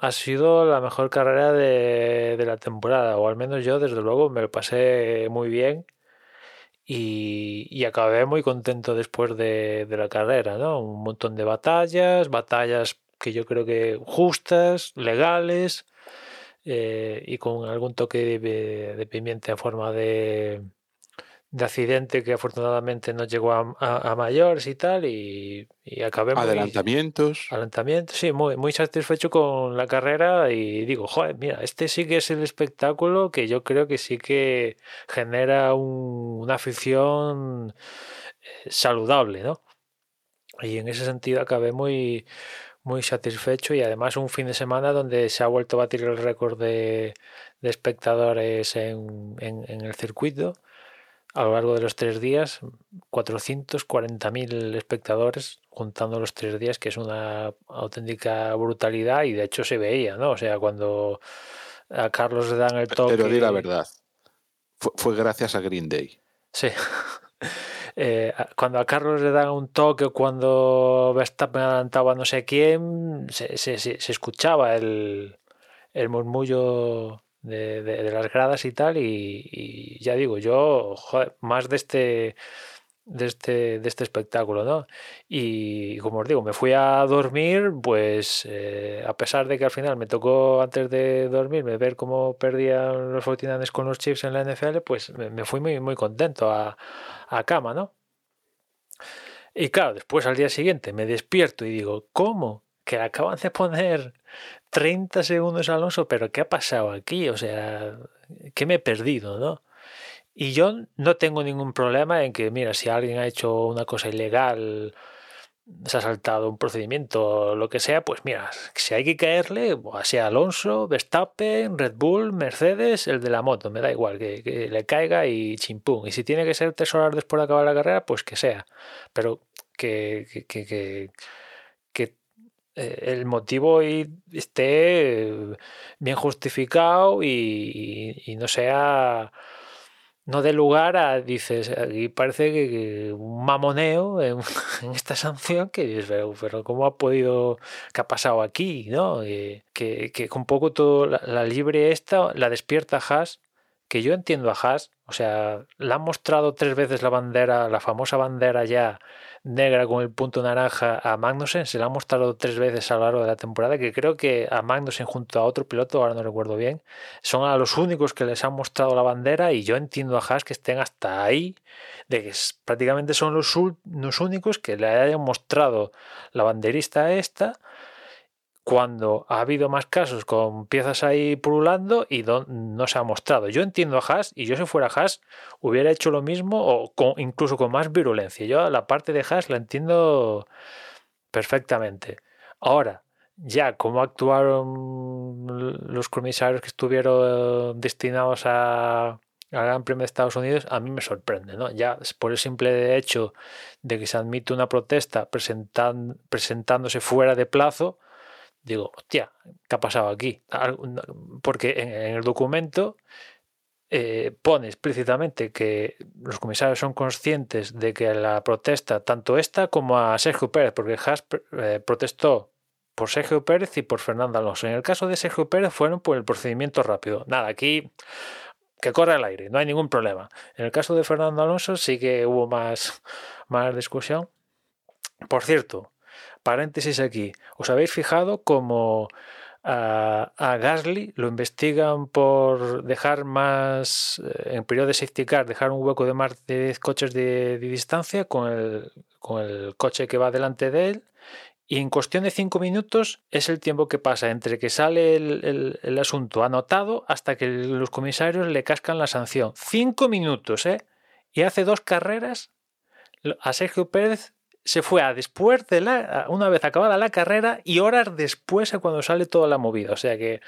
S2: ha sido la mejor carrera de, de, la temporada, o al menos yo desde luego me lo pasé muy bien y, y acabé muy contento después de, de la carrera, ¿no? Un montón de batallas, batallas que yo creo que justas, legales eh, y con algún toque de, de pimienta en forma de, de accidente que afortunadamente no llegó a, a, a mayores y tal y, y acabé muy-
S3: Adelantamientos.
S2: Adelantamiento, sí, muy, muy satisfecho con la carrera y digo, joder, mira, este sí que es el espectáculo que yo creo que sí que genera un- una afición eh, saludable, ¿no? Y en ese sentido acabé muy, muy satisfecho y además un fin de semana donde se ha vuelto a batir el récord de, de espectadores en, en- en el circuito. A lo largo de los tres días, 440.000 espectadores juntando los tres días, que es una auténtica brutalidad y de hecho se veía, ¿no? O sea, cuando a Carlos le dan el toque...
S3: Pero di la verdad. Fue, fue gracias a Green Day.
S2: Sí. Eh, cuando a Carlos le dan un toque o cuando Verstappen adelantaba no sé quién, se, se- se- escuchaba el, el murmullo de, de- las gradas y tal. Y, ya digo, yo, más de este, de este, de este espectáculo, ¿no? Y como os digo, me fui a dormir, pues eh, a pesar de que al final me tocó antes de dormirme ver cómo perdían los 49ers con los Chiefs en la NFL, pues me, fui muy, muy contento a, a cama, ¿no? Y claro, después al día siguiente me despierto y digo, ¿cómo? Que acaban de poner 30 segundos Alonso, pero ¿qué ha pasado aquí? O sea, ¿qué me he perdido, no? Y yo no tengo ningún problema en que, mira, si alguien ha hecho una cosa ilegal, se ha saltado un procedimiento, lo que sea, pues mira, si hay que caerle, sea Alonso, Verstappen, Red Bull, Mercedes, el de la moto, me da igual, que, le caiga y chimpún. Y si tiene que ser tres horas después de acabar la carrera, pues que sea. Pero que, que, que, eh, el motivo esté bien justificado y- y no sea no dé lugar a, dices, aquí parece que, un mamoneo en, esta sanción que dices, pero, pero ¿cómo ha podido, qué ha pasado aquí? ¿no? Que, que un poco todo, la, libre esta, la despierta Haas, que yo entiendo a Haas, o sea, la han mostrado tres veces la bandera, la famosa bandera ya negra con el punto naranja a Magnussen, se la han mostrado tres veces a lo largo de la temporada, que creo que a Magnussen junto a otro piloto, ahora no recuerdo bien, son a los únicos que les han mostrado la bandera y yo entiendo a Haas que estén hasta ahí, de que prácticamente son los, los únicos que le hayan mostrado la banderista esta cuando ha habido más casos con piezas ahí pululando y no, se ha mostrado. Yo entiendo a Haas y yo si fuera Haas hubiera hecho lo mismo o con- incluso con más virulencia. Yo la parte de Haas la entiendo perfectamente. Ahora, ya cómo actuaron los comisarios que estuvieron destinados a, al Gran Premio de Estados Unidos, a mí me sorprende, ¿no? Ya por el simple hecho de que se admite una protesta presentándose fuera de plazo, digo, hostia, ¿qué ha pasado aquí? Porque en, en el documento eh, pone explícitamente que los comisarios son conscientes de que la protesta, tanto esta como a Sergio Pérez, porque Haas eh, protestó por Sergio Pérez y por Fernando Alonso. En el caso de Sergio Pérez fueron por el procedimiento rápido. Nada, aquí que corre el aire, no hay ningún problema. En el caso de Fernando Alonso sí que hubo más, más discusión. Por cierto, paréntesis aquí, ¿os habéis fijado como a, Gasly lo investigan por dejar más, eh, en periodo de safety car, dejar un hueco de más de 10 coches de, distancia con el, coche que va delante de él? Y en cuestión de cinco minutos es el tiempo que pasa entre que sale el, el- el asunto anotado hasta que los comisarios le cascan la sanción. Cinco minutos, ¿eh? Y hace dos carreras. A Sergio Pérez se fue a después de la. una vez acabada la carrera y horas después a cuando sale toda la movida. O sea que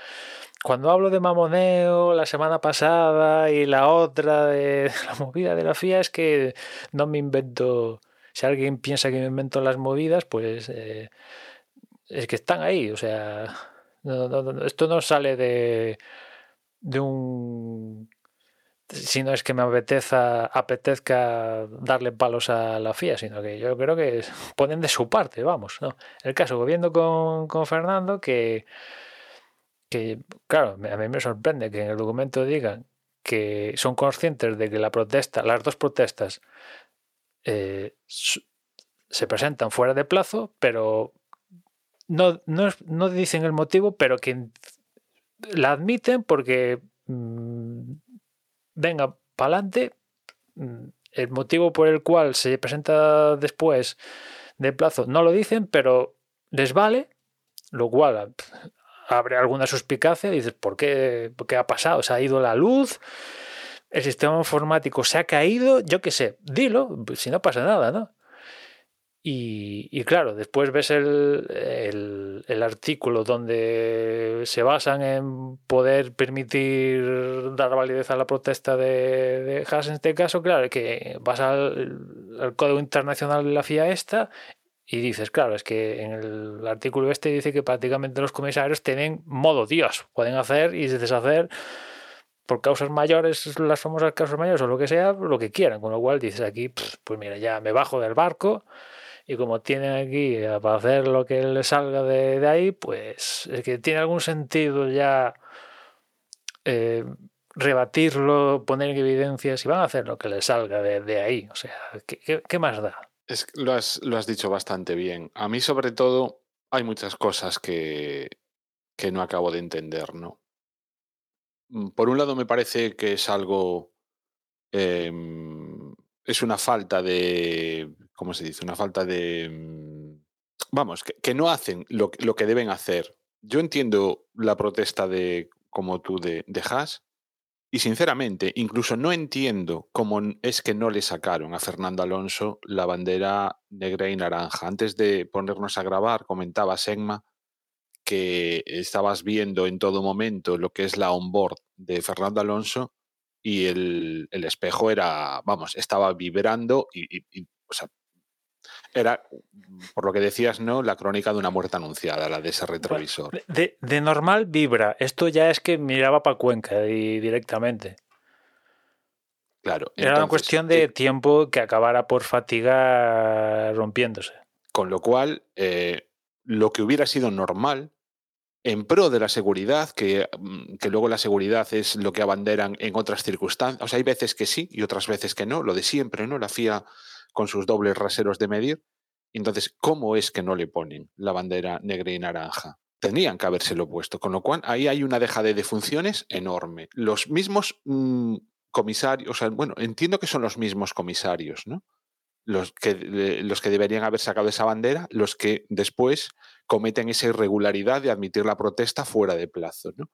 S2: cuando hablo de mamoneo la semana pasada y la otra de la movida de la FIA es que no me invento. Si alguien piensa que me invento las movidas, pues eh, es que están ahí. O sea, no- no- no- esto no sale de, de un. Si no es que me apeteza, apetezca darle palos a la FIA, sino que yo creo que ponen de su parte, vamos. ¿no? El caso, viendo con, con Fernando, que, que, claro, a mí me sorprende que en el documento digan que son conscientes de que la protesta, las dos protestas, eh, se presentan fuera de plazo, pero no, no, dicen el motivo, pero que la admiten porque mm, venga para adelante. Mm, el motivo por el cual se presenta después de plazo no lo dicen, pero les vale, lo cual abre alguna suspicacia. Dices, ¿por qué, ¿por qué ha pasado? ¿Se ha ido la luz? ¿El sistema informático se ha caído? Yo qué sé, dilo, si no pasa nada, ¿no? Y, claro, después ves el, el, artículo donde se basan en poder permitir dar validez a la protesta de, de Haas. En este caso, claro, que vas al, al, Código Internacional de la FIA esta y dices, claro, es que en el artículo este dice que prácticamente los comisarios tienen modo Dios, pueden hacer y deshacer por causas mayores, las famosas causas mayores o lo que sea, lo que quieran, con lo cual dices aquí, pues mira, ya me bajo del barco y como tienen aquí para hacer lo que les salga de, ahí, pues es que tiene algún sentido ya eh, rebatirlo, poner en evidencia si van a hacer lo que les salga de, ahí. O sea, ¿qué, más da?
S3: Es, lo, has, lo has dicho bastante bien. A mí sobre todo hay muchas cosas que, que no acabo de entender, ¿no? Mm, por un lado me parece que es algo... Em, es una falta de ¿cómo se dice? Una falta de... Mm, vamos, que, no hacen lo, que deben hacer. Yo entiendo la protesta de, como tú, de, de Haas, y sinceramente, incluso no entiendo cómo es que no le sacaron a Fernando Alonso la bandera negra y naranja. Antes de ponernos a grabar, comentaba Segma que estabas viendo en todo momento lo que es la onboard de Fernando Alonso y el, el espejo era, vamos, estaba vibrando y, era, por lo que decías, ¿no? La crónica de una muerte anunciada, la de ese retrovisor.
S2: De, normal vibra. Esto ya es que miraba para Cuenca y directamente.
S3: Claro.
S2: Era una cuestión de tiempo que acabara por fatiga rompiéndose.
S3: Con lo cual, eh, lo que hubiera sido normal, en pro de la seguridad, que, mm, que, luego la seguridad es lo que abanderan en otras circunstancias. O sea, hay veces que sí y otras veces que no, lo de siempre, ¿no? La FIA con sus dobles raseros de medir. Entonces, ¿cómo es que no le ponen la bandera negra y naranja? Tenían que habérselo puesto, con lo cual ahí hay una deja de funciones enorme. Los mismos mm, comisarios, o sea, bueno, entiendo que son los mismos comisarios, ¿no? Los que, los que deberían haber sacado esa bandera, los que después cometen esa irregularidad de admitir la protesta fuera de plazo, ¿no?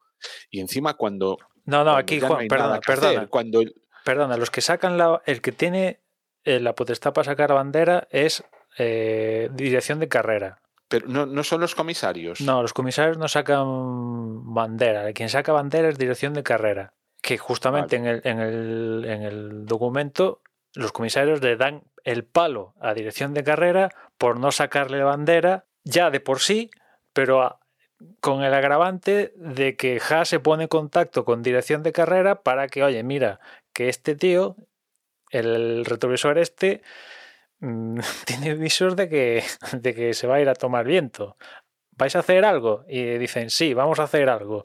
S3: Y encima cuando...
S2: No, no, aquí, Juan, perdona, perdona. cuando Perdona, los que sacan la... El que tiene eh, la potestad para sacar bandera es eh, dirección de carrera.
S3: Pero no, son los comisarios.
S2: No, los comisarios no sacan bandera. Quien saca bandera es dirección de carrera. Que justamente en, el, en, el, en el documento los comisarios le dan el palo a dirección de carrera por no sacarle bandera ya de por sí, pero con el agravante de que Ja se pone en contacto con dirección de carrera para que, oye, mira, que este tío el retrovisor este mm, tiene visos de que, de que se va a ir a tomar viento. ¿Vais a hacer algo? Y dicen, sí, vamos a hacer algo.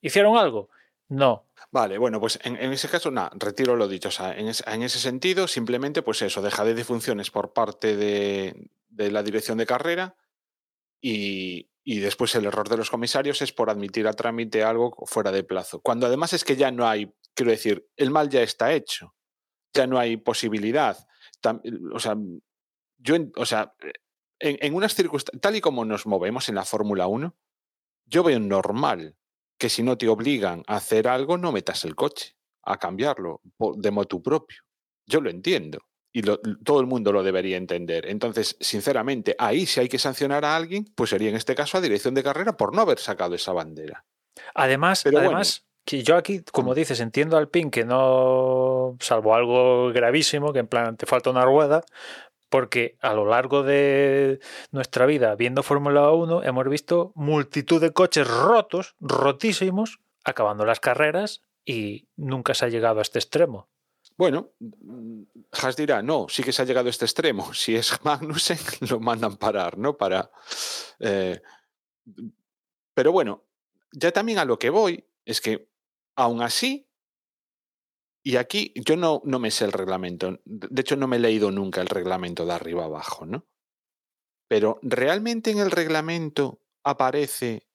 S2: ¿Hicieron algo? No.
S3: Vale, bueno, pues en, ese caso, nada, retiro lo dicho. En, ese sentido, simplemente, pues eso, deja de funciones por parte de, de la dirección de carrera y, y, después el error de los comisarios es por admitir a trámite algo fuera de plazo. Cuando además es que ya no hay, quiero decir, el mal ya está hecho ya no hay posibilidad. O sea, yo, o sea, en, en unas circunstancias, tal y como nos movemos en la Fórmula 1, yo veo normal que si no te obligan a hacer algo, no metas el coche a cambiarlo de motu propio. Yo lo entiendo y todo el mundo lo debería entender. Entonces, sinceramente, ahí si hay que sancionar a alguien, pues sería en este caso a dirección de carrera por no haber sacado esa bandera.
S2: Además, además que yo aquí, como dices, entiendo al PIN que no, salvo algo gravísimo, que en plan te falta una rueda, porque a lo largo de nuestra vida viendo Fórmula 1 hemos visto multitud de coches rotos, rotísimos, acabando las carreras y nunca se ha llegado a este extremo.
S3: Bueno, Haas dirá, no, sí que se ha llegado a este extremo. Si es Magnussen, lo mandan parar, ¿no? Para. Eh, pero bueno, ya también a lo que voy es que Aún así, Y aquí yo no, no me sé el reglamento. De hecho, no me he leído nunca el reglamento de arriba abajo, ¿no? Pero ¿realmente en el reglamento aparece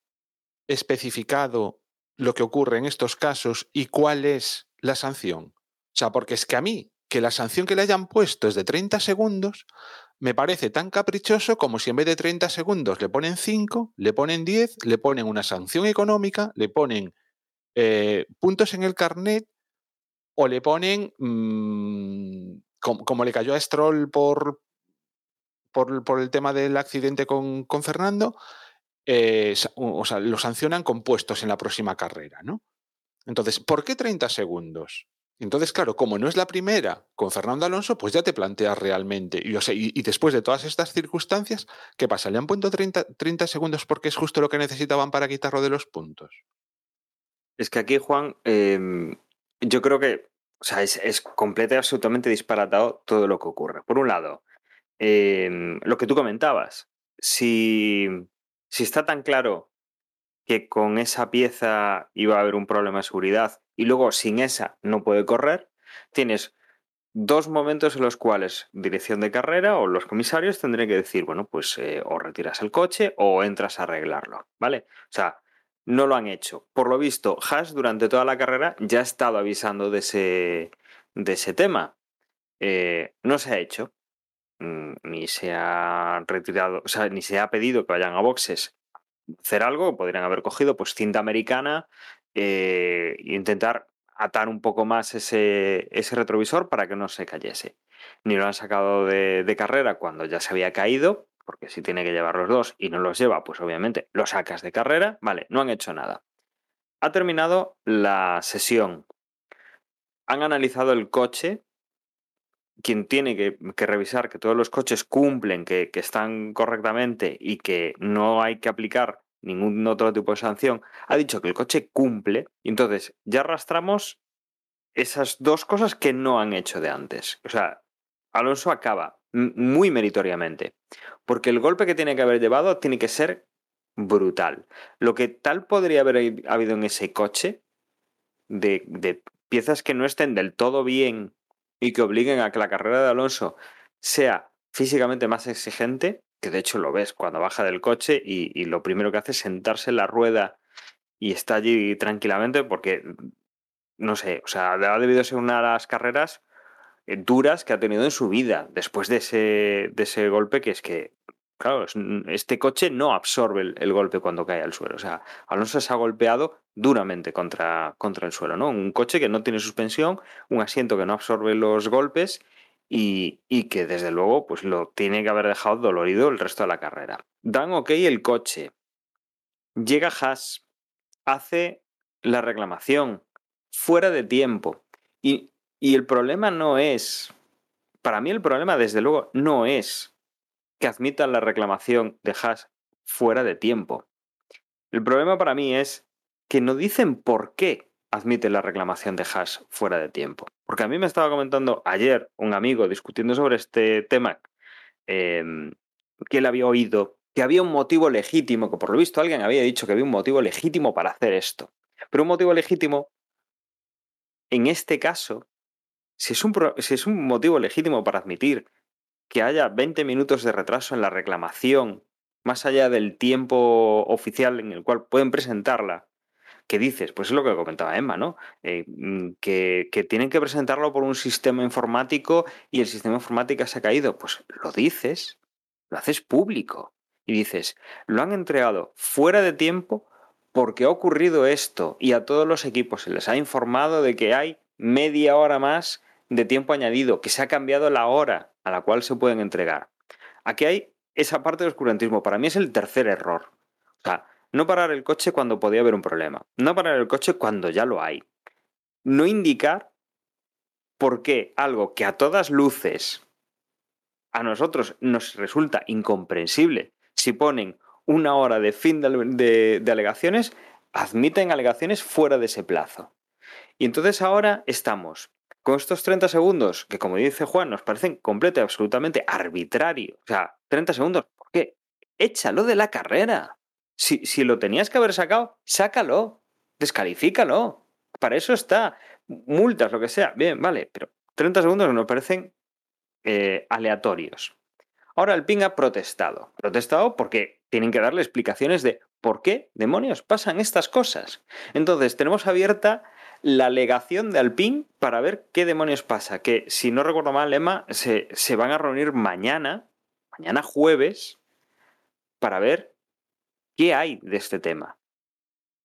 S3: especificado lo que ocurre en estos casos y cuál es la sanción? O sea, porque es que a mí, que la sanción que le hayan puesto es de 30 segundos, me parece tan caprichoso como si en vez de 30 segundos le ponen 5, le ponen 10, le ponen una sanción económica, le ponen eh, puntos en el carnet o le ponen, mmm, como, como, le cayó a Stroll por, por, por el tema del accidente con, con Fernando, eh, o sea, lo sancionan con puestos en la próxima carrera, ¿no? Entonces, ¿por qué 30 segundos? Entonces, claro, como no es la primera con Fernando Alonso, pues ya te planteas realmente. Y, o sea, y, y, después de todas estas circunstancias, ¿qué pasa? ¿Le han puesto 30, 30, segundos porque es justo lo que necesitaban para quitarlo de los puntos?
S1: Es que aquí, Juan, eh, yo creo que es, es y absolutamente disparatado todo lo que ocurre. Por un lado, eh, lo que tú comentabas, si, si está tan claro que con esa pieza iba a haber un problema de seguridad y luego sin esa no puede correr, tienes dos momentos en los cuales dirección de carrera o los comisarios tendrían que decir, bueno, pues eh, o retiras el coche o entras a arreglarlo, ¿vale? O sea, no lo han hecho. Por lo visto, Haas durante toda la carrera ya ha estado avisando de ese, de ese tema. Eh, no se ha hecho, mm, ni se ha retirado, o sea, ni se ha pedido que vayan a boxes hacer algo, podrían haber cogido pues cinta americana e intentar atar un poco más ese, ese, retrovisor para que no se cayese. Ni lo han sacado de, carrera cuando ya se había caído, porque si tiene que llevar los dos y no los lleva, pues obviamente lo sacas de carrera. Vale, no han hecho nada. Ha terminado la sesión. Han analizado el coche. Quien tiene que, revisar que todos los coches cumplen, que, que están correctamente y que no hay que aplicar ningún otro tipo de sanción, ha dicho que el coche cumple y entonces ya arrastramos esas dos cosas que no han hecho de antes. O sea, Alonso acaba muy meritoriamente, porque el golpe que tiene que haber llevado tiene que ser brutal. Lo que tal podría haber habido en ese coche de, piezas que no estén del todo bien y que obliguen a que la carrera de Alonso sea físicamente más exigente, que de hecho lo ves cuando baja del coche y, y, lo primero que hace es sentarse en la rueda y está allí tranquilamente porque, no sé, o sea, ha debido ser una de las carreras duras que ha tenido en su vida después de ese, de ese golpe que es que, claro, este coche no absorbe el, el, golpe cuando cae al suelo. O sea, Alonso se ha golpeado duramente contra, contra el suelo, ¿no? Un coche que no tiene suspensión, un asiento que no absorbe los golpes y, y, que desde luego pues lo tiene que haber dejado dolorido el resto de la carrera. Dan ok el coche. Llega Haas, hace la reclamación fuera de tiempo. Y, y el problema no es, para mí el problema desde luego no es que admitan la reclamación de Haas fuera de tiempo. El problema para mí es que no dicen por qué admiten la reclamación de Haas fuera de tiempo. Porque a mí me estaba comentando ayer un amigo discutiendo sobre este tema eh, que él había oído que había un motivo legítimo, que por lo visto alguien había dicho que había un motivo legítimo para hacer esto. Pero un motivo legítimo, en este caso, si es un, si es un motivo legítimo para admitir que haya 20 minutos de retraso en la reclamación, más allá del tiempo oficial en el cual pueden presentarla, ¿qué dices? Pues es lo que comentaba Emma, ¿no? Eh, que, que, tienen que presentarlo por un sistema informático y el sistema informático se ha caído. Pues lo dices, lo haces público y dices, lo han entregado fuera de tiempo porque ha ocurrido esto y a todos los equipos se les ha informado de que hay media hora más de tiempo añadido, que se ha cambiado la hora a la cual se pueden entregar. Aquí hay esa parte de oscurantismo. Para mí es el tercer error. O sea, no parar el coche cuando podía haber un problema. No parar el coche cuando ya lo hay. No indicar por qué algo que a todas luces a nosotros nos resulta incomprensible, si ponen una hora de fin de, de, de alegaciones, admiten alegaciones fuera de ese plazo. Y entonces ahora estamos con estos 30 segundos, que como dice Juan, nos parecen completo y absolutamente arbitrario. O sea, 30 segundos, ¿por qué? Échalo de la carrera. Si, si lo tenías que haber sacado, sácalo, descalifícalo. Para eso está. multas, lo que sea. Bien, vale, pero 30 segundos nos parecen eh, aleatorios. Ahora el PIN ha protestado. Protestado porque tienen que darle explicaciones de por qué demonios pasan estas cosas. Entonces, tenemos abierta la alegación de Alpine para ver qué demonios pasa. Que si no recuerdo mal, Emma, se, se van a reunir mañana, mañana jueves, para ver qué hay de este tema.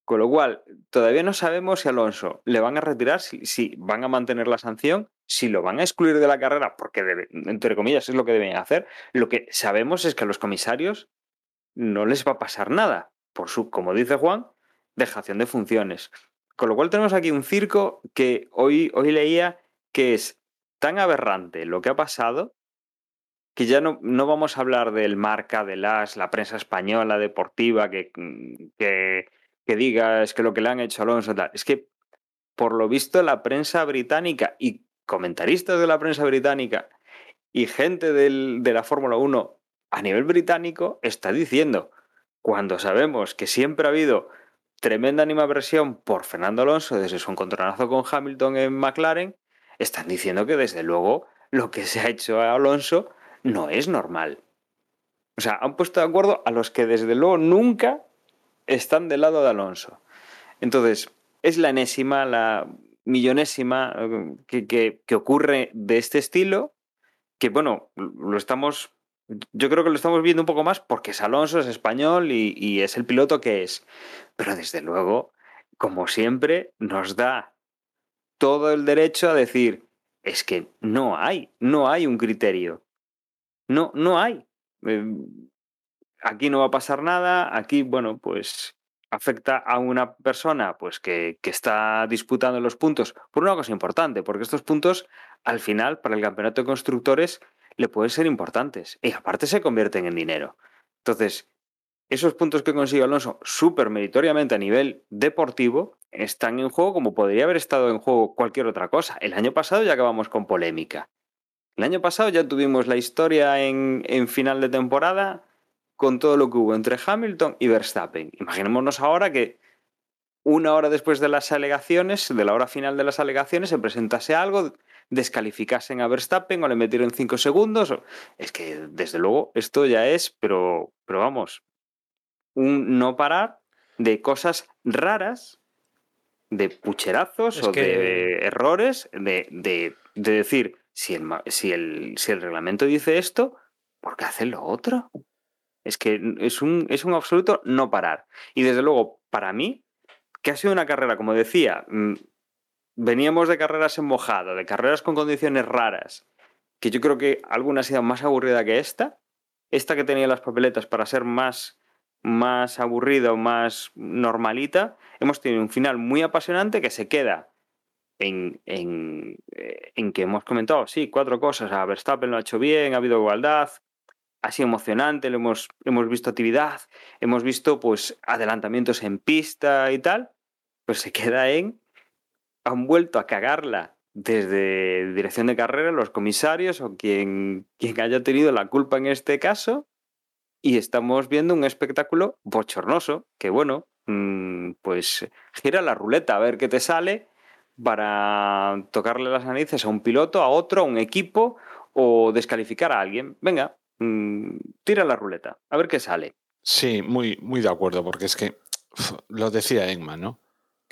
S1: Con lo cual, todavía no sabemos si Alonso le van a retirar, si, van a mantener la sanción, si lo van a excluir de la carrera, porque entre comillas es lo que deben hacer. Lo que sabemos es que a los comisarios no les va a pasar nada, por su, como dice Juan, dejación de funciones. Con lo cual tenemos aquí un circo que hoy, hoy leía que es tan aberrante lo que ha pasado que ya no, no vamos a hablar del marca, de las, la prensa española, deportiva, que, que que digas que lo que le han hecho a Alonso tal. Es que, por lo visto, la prensa británica y comentaristas de la prensa británica y gente de la Fórmula 1 a nivel británico está diciendo, cuando sabemos que siempre ha habido tremenda animaversión por Fernando Alonso desde su encontronazo con Hamilton en McLaren, están diciendo que desde luego lo que se ha hecho a Alonso no es normal. O sea, han puesto de acuerdo a los que desde luego nunca están del lado de Alonso. Entonces, es la enésima, la millonésima eh, que, ocurre de este estilo, que bueno, lo estamos, yo creo que lo estamos viendo un poco más porque es Alonso, es español y, es el piloto que es. Pero desde luego, como siempre, nos da todo el derecho a decir, es que no hay, no hay un criterio. No, no hay. Em, aquí no va a pasar nada, aquí, bueno, pues afecta a una persona pues que, está disputando los puntos por una cosa importante, porque estos puntos al final para el campeonato de constructores le pueden ser importantes y aparte se convierten en dinero. Entonces, esos puntos que consigue Alonso súper meritoriamente a nivel deportivo están en juego como podría haber estado en juego cualquier otra cosa. El año pasado ya acabamos con polémica. El año pasado ya tuvimos la historia en, en final de temporada con todo lo que hubo entre Hamilton y Verstappen. Imaginémonos ahora que una hora después de las alegaciones, de la hora final de las alegaciones, se presentase algo, descalificasen a Verstappen o le metieron cinco segundos. Es que, desde luego, esto ya es, pero, pero vamos, un no parar de cosas raras, de pucherazos o de errores, de, de, decir, si el, si, el, si el reglamento dice esto, ¿por qué hace lo otro? Es que es un, es un absoluto no parar. Y desde luego, para mí, que ha sido una carrera, como decía, mm, veníamos de carreras en mojado, de carreras con condiciones raras, que yo creo que alguna ha sido más aburrida que esta. Esta que tenía las papeletas para ser más, más aburrida más normalita, hemos tenido un final muy apasionante que se queda en, en, eh, en, que hemos comentado, sí, cuatro cosas. A Verstappen lo ha hecho bien, ha habido igualdad, ha sido emocionante, lo hemos, hemos visto actividad, hemos visto pues adelantamientos en pista y tal, pues se queda en, han vuelto a cagarla desde dirección de carrera, los comisarios o quien, quien haya tenido la culpa en este caso, y estamos viendo un espectáculo bochornoso, que bueno, mm, pues gira la ruleta a ver qué te sale para tocarle las narices a un piloto, a otro, a un equipo o descalificar a alguien. Venga, Mm, tira la ruleta, a ver qué sale.
S3: Sí, muy, muy de acuerdo, porque es que lo decía Engman, ¿no?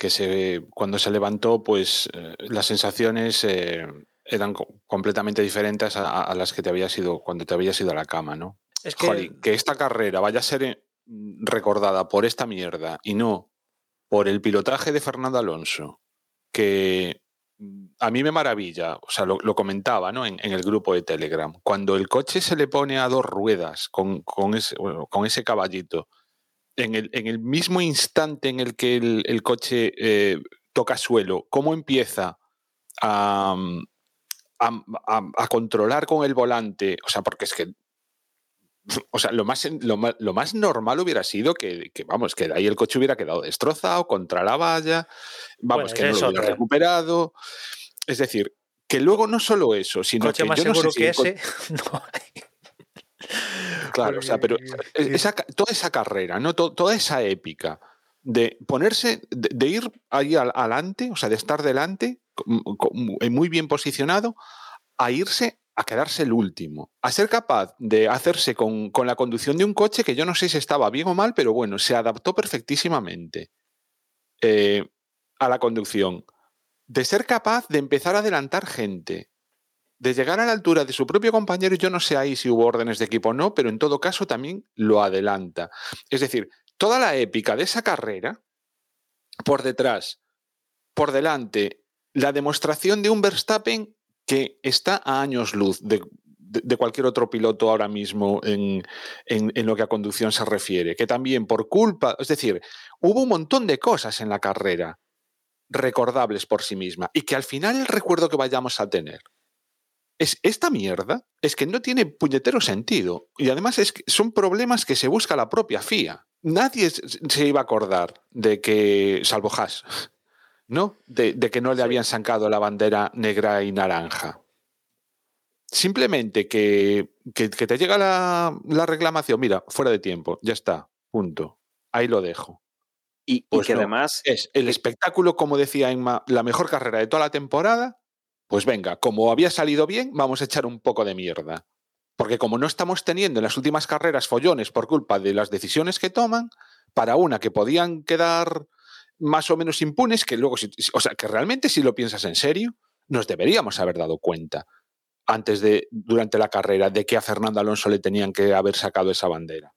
S3: Que se, cuando se levantó, pues eh, las sensaciones eh, eran completamente diferentes a, las que te había sido cuando te habías ido a la cama, ¿no? Es que... que esta carrera vaya a ser eh, recordada por esta mierda y no por el pilotaje de Fernando Alonso, que a mí me maravilla, o sea, lo, comentaba ¿no? en, el grupo de Telegram, cuando el coche se le pone a dos ruedas con, ese, con ese, caballito, en el, en el, mismo instante en el que el, coche eh, toca suelo, ¿cómo empieza a, a, controlar con el volante? O sea, porque es que o sea, lo más, lo más, normal hubiera sido que, vamos, que de ahí el coche hubiera quedado destrozado contra la valla, vamos, que no lo hubiera recuperado. Es decir, que luego no solo eso, sino que
S2: más
S3: yo
S2: seguro
S3: no
S2: que ese no hay.
S3: Claro, o sea, pero toda esa carrera, ¿no? toda esa épica, de ponerse, de, de ir ahí al- adelante, o sea, de estar delante, com- muy bien posicionado, a irse a quedarse el último, a ser capaz de hacerse con, con la conducción de un coche que yo no sé si estaba bien o mal, pero bueno, se adaptó perfectísimamente eh, a la conducción, de ser capaz de empezar a adelantar gente, de llegar a la altura de su propio compañero, yo no sé ahí si hubo órdenes de equipo o no, pero en todo caso también lo adelanta. Es decir, toda la épica de esa carrera, por detrás, por delante, la demostración de un Verstappen que está a años luz de, de- cualquier otro piloto ahora mismo en- en lo que a conducción se refiere, que también por culpa, es decir, hubo un montón de cosas en la carrera recordables por sí misma y que al final el recuerdo que vayamos a tener es esta mierda es que no tiene puñetero sentido y además es que son problemas que se busca la propia FIA. Nadie se iba a acordar de que, salvo Haas, ¿no? De, de que no le habían sacado la bandera negra y naranja. Simplemente que, que- que te llega la, la reclamación, mira, fuera de tiempo, ya está, punto. Ahí lo dejo.
S1: Y, y
S3: Pues
S1: que
S3: no.
S1: además,
S3: Es el espectáculo, como decía Emma, la mejor carrera de toda la temporada. Pues venga, como había salido bien, vamos a echar un poco de mierda. Porque como no estamos teniendo en las últimas carreras follones por culpa de las decisiones que toman, para una que podían quedar más o menos impunes, que luego, o sea, que realmente si lo piensas en serio, nos deberíamos haber dado cuenta antes de, durante la carrera, de que a Fernando Alonso le tenían que haber sacado esa bandera.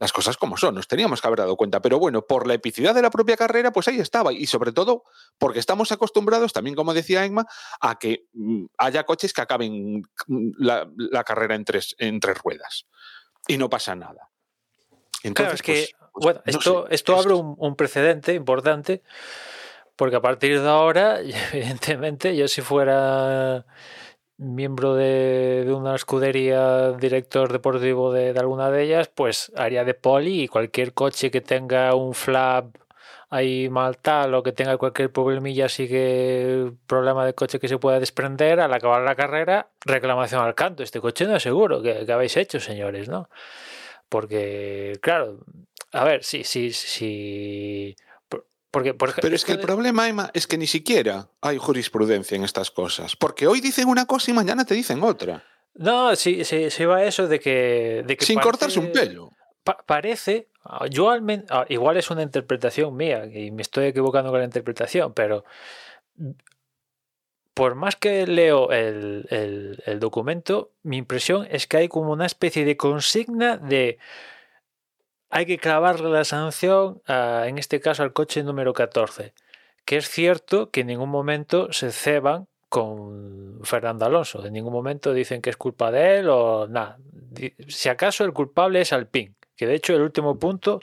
S3: Las cosas como son, nos teníamos que haber dado cuenta. Pero bueno, por la epicidad de la propia carrera, pues ahí estaba. Y sobre todo porque estamos acostumbrados, también como decía Emma, a que mm, haya coches que acaben mm, la, la carrera en tres, en tres ruedas. Y no pasa nada. Entonces,
S2: Claro, es que,
S3: pues- pues,
S2: bueno,
S3: no
S2: esto,
S3: sé,
S2: esto
S3: es-
S2: abre un, un precedente importante, porque a partir de ahora, evidentemente, yo si fuera miembro de, una escudería, director deportivo de, alguna de ellas, pues haría de poli y cualquier coche que tenga un flap ahí mal tal o que tenga cualquier problemilla así que problema de coche que se pueda desprender al acabar la carrera reclamación al canto. Este coche no es seguro. Que, que habéis hecho señores no porque claro a ver sí sí sí porque por
S3: Pero es que el
S2: de-
S3: problema, Emma, es que ni siquiera hay jurisprudencia en estas cosas. Porque hoy dicen una cosa y mañana te dicen otra.
S2: no sí sí sí va eso de que de que
S3: Sin cortarse un pelo.
S2: pa- parece, ah, yo al men- ah, igual es una interpretación mía y me estoy equivocando con la interpretación, pero por más que leo el, el- el documento, mi impresión es que hay como una especie de consigna de hay que clavarle la sanción, a, en este caso al coche número 14, que es cierto que en ningún momento se ceban con Fernando Alonso, en ningún momento dicen que es culpa de él o nada. Si acaso el culpable es Alpine, que de hecho el último punto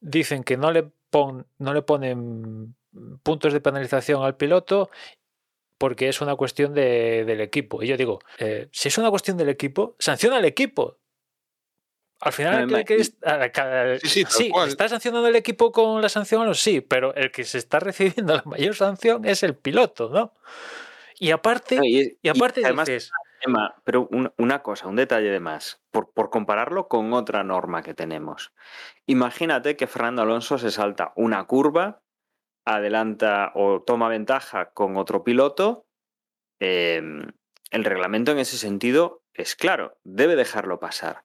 S2: dicen que no le, pon- no le ponen puntos de penalización al piloto porque es una cuestión de- del equipo. Y yo digo, eh, si es una cuestión del equipo, sanciona al equipo. Al final, el que-
S1: Además,
S2: el que es-
S3: Sí, sí, cual.
S2: está sancionando el equipo con la sanción, no, sí, pero el que se está recibiendo la mayor sanción es el piloto, ¿no? Y aparte,
S1: no, y,
S2: y aparte
S1: y además,
S2: dices,
S1: Emma, pero un- una cosa, un detalle de más, por, por compararlo con otra norma que tenemos. Imagínate que Fernando Alonso se salta una curva, adelanta o toma ventaja con otro piloto. eh, el reglamento en ese sentido es claro, debe dejarlo pasar.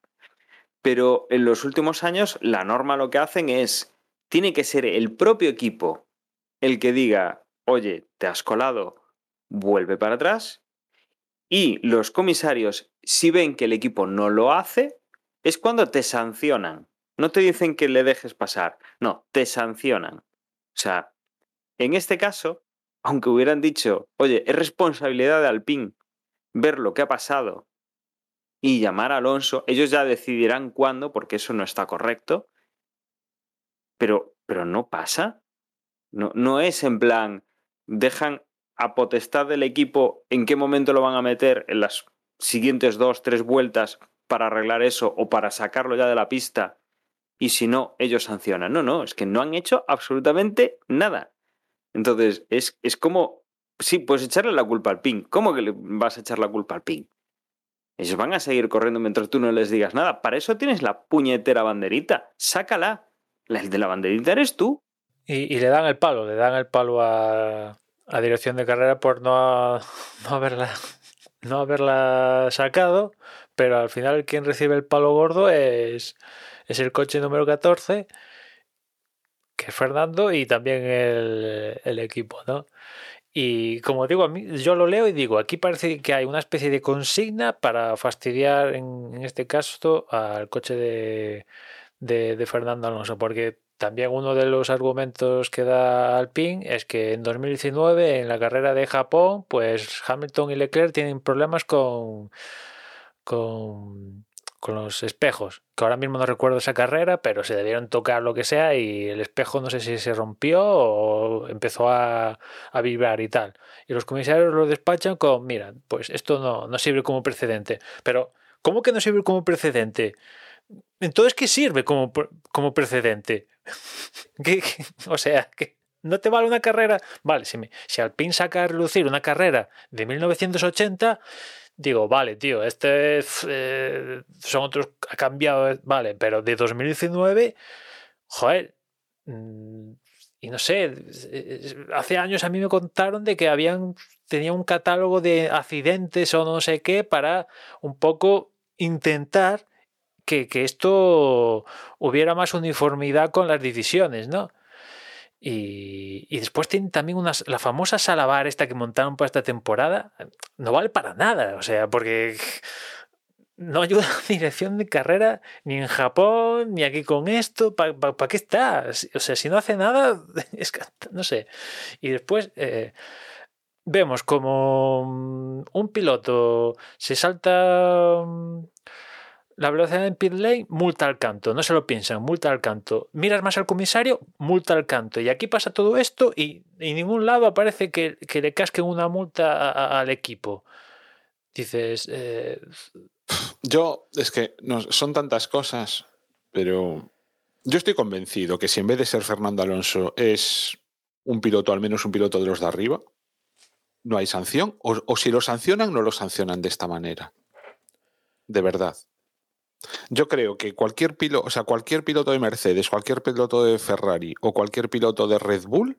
S1: Pero en los últimos años la norma lo que hacen es, tiene que ser el propio equipo el que diga, oye, te has colado, vuelve para atrás. Y los comisarios, si ven que el equipo no lo hace, es cuando te sancionan. No te dicen que le dejes pasar, no, te sancionan. O sea, en este caso, aunque hubieran dicho, oye, es responsabilidad de Alpine ver lo que ha pasado y llamar a Alonso, ellos ya decidirán cuándo, porque eso no está correcto. Pero, pero no pasa. No, no es en plan, dejan a potestad del equipo en qué momento lo van a meter en las siguientes dos, tres vueltas para arreglar eso o para sacarlo ya de la pista y si no, ellos sancionan. No, no, es que no han hecho absolutamente nada. Entonces, es, es como, sí, puedes echarle la culpa al PIN. ¿Cómo que le vas a echar la culpa al PIN? Ellos van a seguir corriendo mientras tú no les digas nada. Para eso tienes la puñetera banderita. Sácala. La- El de la banderita eres tú.
S2: Y, y le dan el palo, le dan el palo a, a dirección de carrera por no, no haberla no haberla sacado, pero al final quien recibe el palo gordo es, es el coche número 14, que es Fernando, y también el, el equipo, ¿no? Y como digo, a mí, yo lo leo y digo, aquí parece que hay una especie de consigna para fastidiar, en, este caso, al coche de, de, de, Fernando Alonso, porque también uno de los argumentos que da Alpine es que en 2019, en la carrera de Japón, pues Hamilton y Leclerc tienen problemas con, con, con los espejos, que ahora mismo no recuerdo esa carrera, pero se debieron tocar lo que sea y el espejo no sé si se rompió o empezó a, a vibrar y tal. Y los comisarios lo despachan con, mira, pues esto no, no sirve como precedente. Pero, ¿cómo que no sirve como precedente? Entonces, ¿qué sirve como, como precedente? O sea, que no te vale una carrera. Vale, si, me, si Alpine saca a relucir una carrera de 1980, digo, vale, tío, este eh, son otros, ha cambiado, vale, pero de 2019, joder, mm, y no sé, hace años a mí me contaron de que habían, tenía un catálogo de accidentes o no sé qué para un poco intentar que, que, esto hubiera más uniformidad con las decisiones, ¿no? Y, después tienen también una, la famosa sala bar esta que montaron para esta temporada, no vale para nada, o sea, porque no ayuda a dirección de carrera ni en Japón, ni aquí con esto, ¿para pa, qué está? O sea, si no hace nada, es que, no sé. Y después... Eh, vemos como un piloto se salta la velocidad en pit lane, multa al canto. No se lo piensan, multa al canto. Miras más al comisario, multa al canto. Y aquí pasa todo esto y en ningún lado aparece que, le casquen una multa al equipo. Dices... Eh...
S3: Yo, es que no, son tantas cosas, pero yo estoy convencido que si en vez de ser Fernando Alonso es un piloto, al menos un piloto de los de arriba, no hay sanción. O si lo sancionan, no lo sancionan de esta manera. De verdad. Yo creo que cualquier piloto, o sea, cualquier piloto de Mercedes, cualquier piloto de Ferrari o cualquier piloto de Red Bull,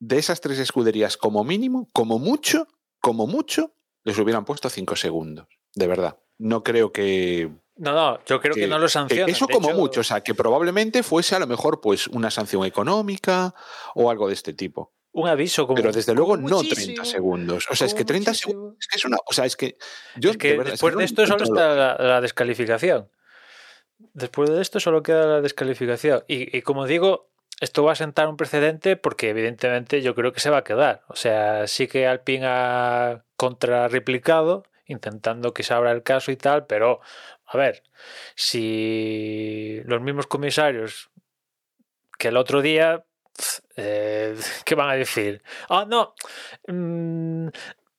S3: de esas tres escuderías, como mínimo, como mucho, como mucho, les hubieran puesto cinco segundos. De verdad. No creo que.
S2: No, no, yo creo que, que no lo sancionan.
S3: Eso como hecho... mucho, o sea, que probablemente fuese a lo mejor pues una sanción económica o algo de este tipo
S2: un aviso como,
S3: pero desde luego no 30 segundos. O sea es que 30 muchísimo. segundos es que es una o sea es que yo
S2: es que de verdad, después es que de esto solo está la, la, descalificación. Después de esto solo queda la descalificación. Y, y, como digo esto va a sentar un precedente porque evidentemente yo creo que se va a quedar. O sea sí que Alpine ha contrarreplicado intentando que se abra el caso y tal pero a ver si los mismos comisarios que el otro día eh, ¿Qué van a decir? Ah, no, mm,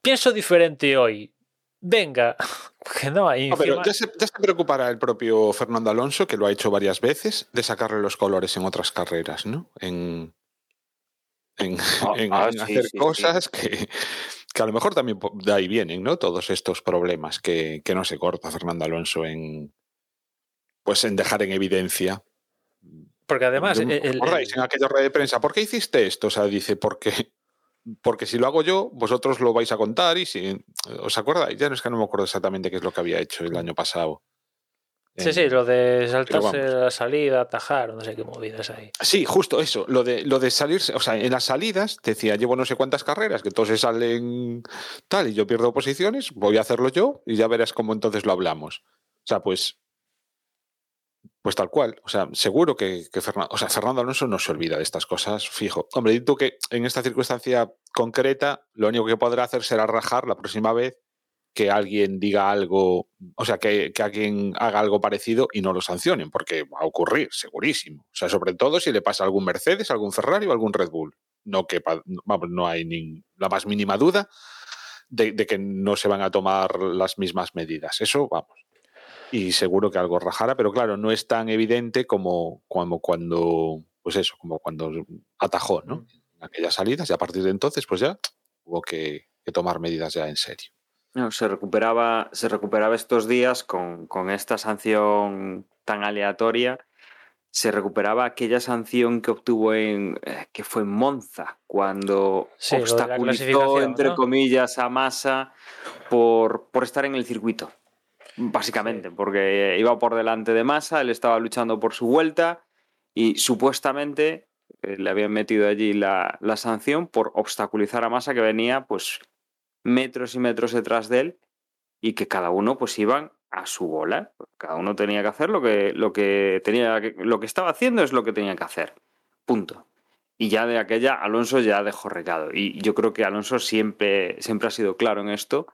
S2: pienso diferente hoy. Venga, que no hay.
S3: No, pero ya, se, ya, se, preocupará el propio Fernando Alonso, que lo ha hecho varias veces, de sacarle los colores en otras carreras, ¿no? En, en, ah, en, ah, en sí, hacer sí, cosas sí. Que, que a lo mejor también de ahí vienen, ¿no? Todos estos problemas que, que no se corta Fernando Alonso en. Pues en dejar en evidencia
S2: porque además.
S3: El, el, en aquella red de prensa, ¿por qué hiciste esto? O sea, dice, porque, porque si lo hago yo, vosotros lo vais a contar y si. ¿Os acordáis? Ya no es que no me acuerdo exactamente qué es lo que había hecho el año pasado.
S2: Sí, sí, lo de saltarse la salida, atajar, no sé qué movidas ahí.
S3: Sí, justo eso, lo de, lo de salirse, o sea, en las salidas decía, llevo no sé cuántas carreras, que entonces salen tal y yo pierdo posiciones, voy a hacerlo yo y ya verás cómo entonces lo hablamos. O sea, pues pues tal cual. O sea, seguro que, Fernando, o sea, Fernando Alonso no se olvida de estas cosas, fijo. Hombre, digo que en esta circunstancia concreta, lo único que podrá hacer será rajar la próxima vez que alguien diga algo, o sea, que, que, alguien haga algo parecido y no lo sancionen, porque va a ocurrir, segurísimo. O sea, sobre todo si le pasa algún Mercedes, algún Ferrari o algún Red Bull. No, que, vamos, no hay ni la más mínima duda de que no se van a tomar las mismas medidas. Eso, vamos, y seguro que algo rajara, pero claro, no es tan evidente como, como cuando, pues eso, como cuando atajó, ¿no? Aquellas salidas y a partir de entonces, pues ya hubo que, que tomar medidas ya en serio.
S1: No, se recuperaba, se recuperaba estos días con, con esta sanción tan aleatoria se recuperaba aquella sanción que obtuvo en eh, que fue en Monza cuando
S2: Sí,
S1: obstaculizó entre
S2: ¿no?
S1: comillas a Massa por, por estar en el circuito básicamente porque iba por delante de Massa él estaba luchando por su vuelta y supuestamente eh, le habían metido allí la, la sanción por obstaculizar a Massa que venía pues metros y metros detrás de él y que cada uno pues iban a su bola. Cada uno tenía que hacer lo que, lo que tenía lo que estaba haciendo es lo que tenía que hacer. Punto. Y ya de aquella Alonso ya dejó recado. Y yo creo que Alonso siempre, siempre ha sido claro en esto.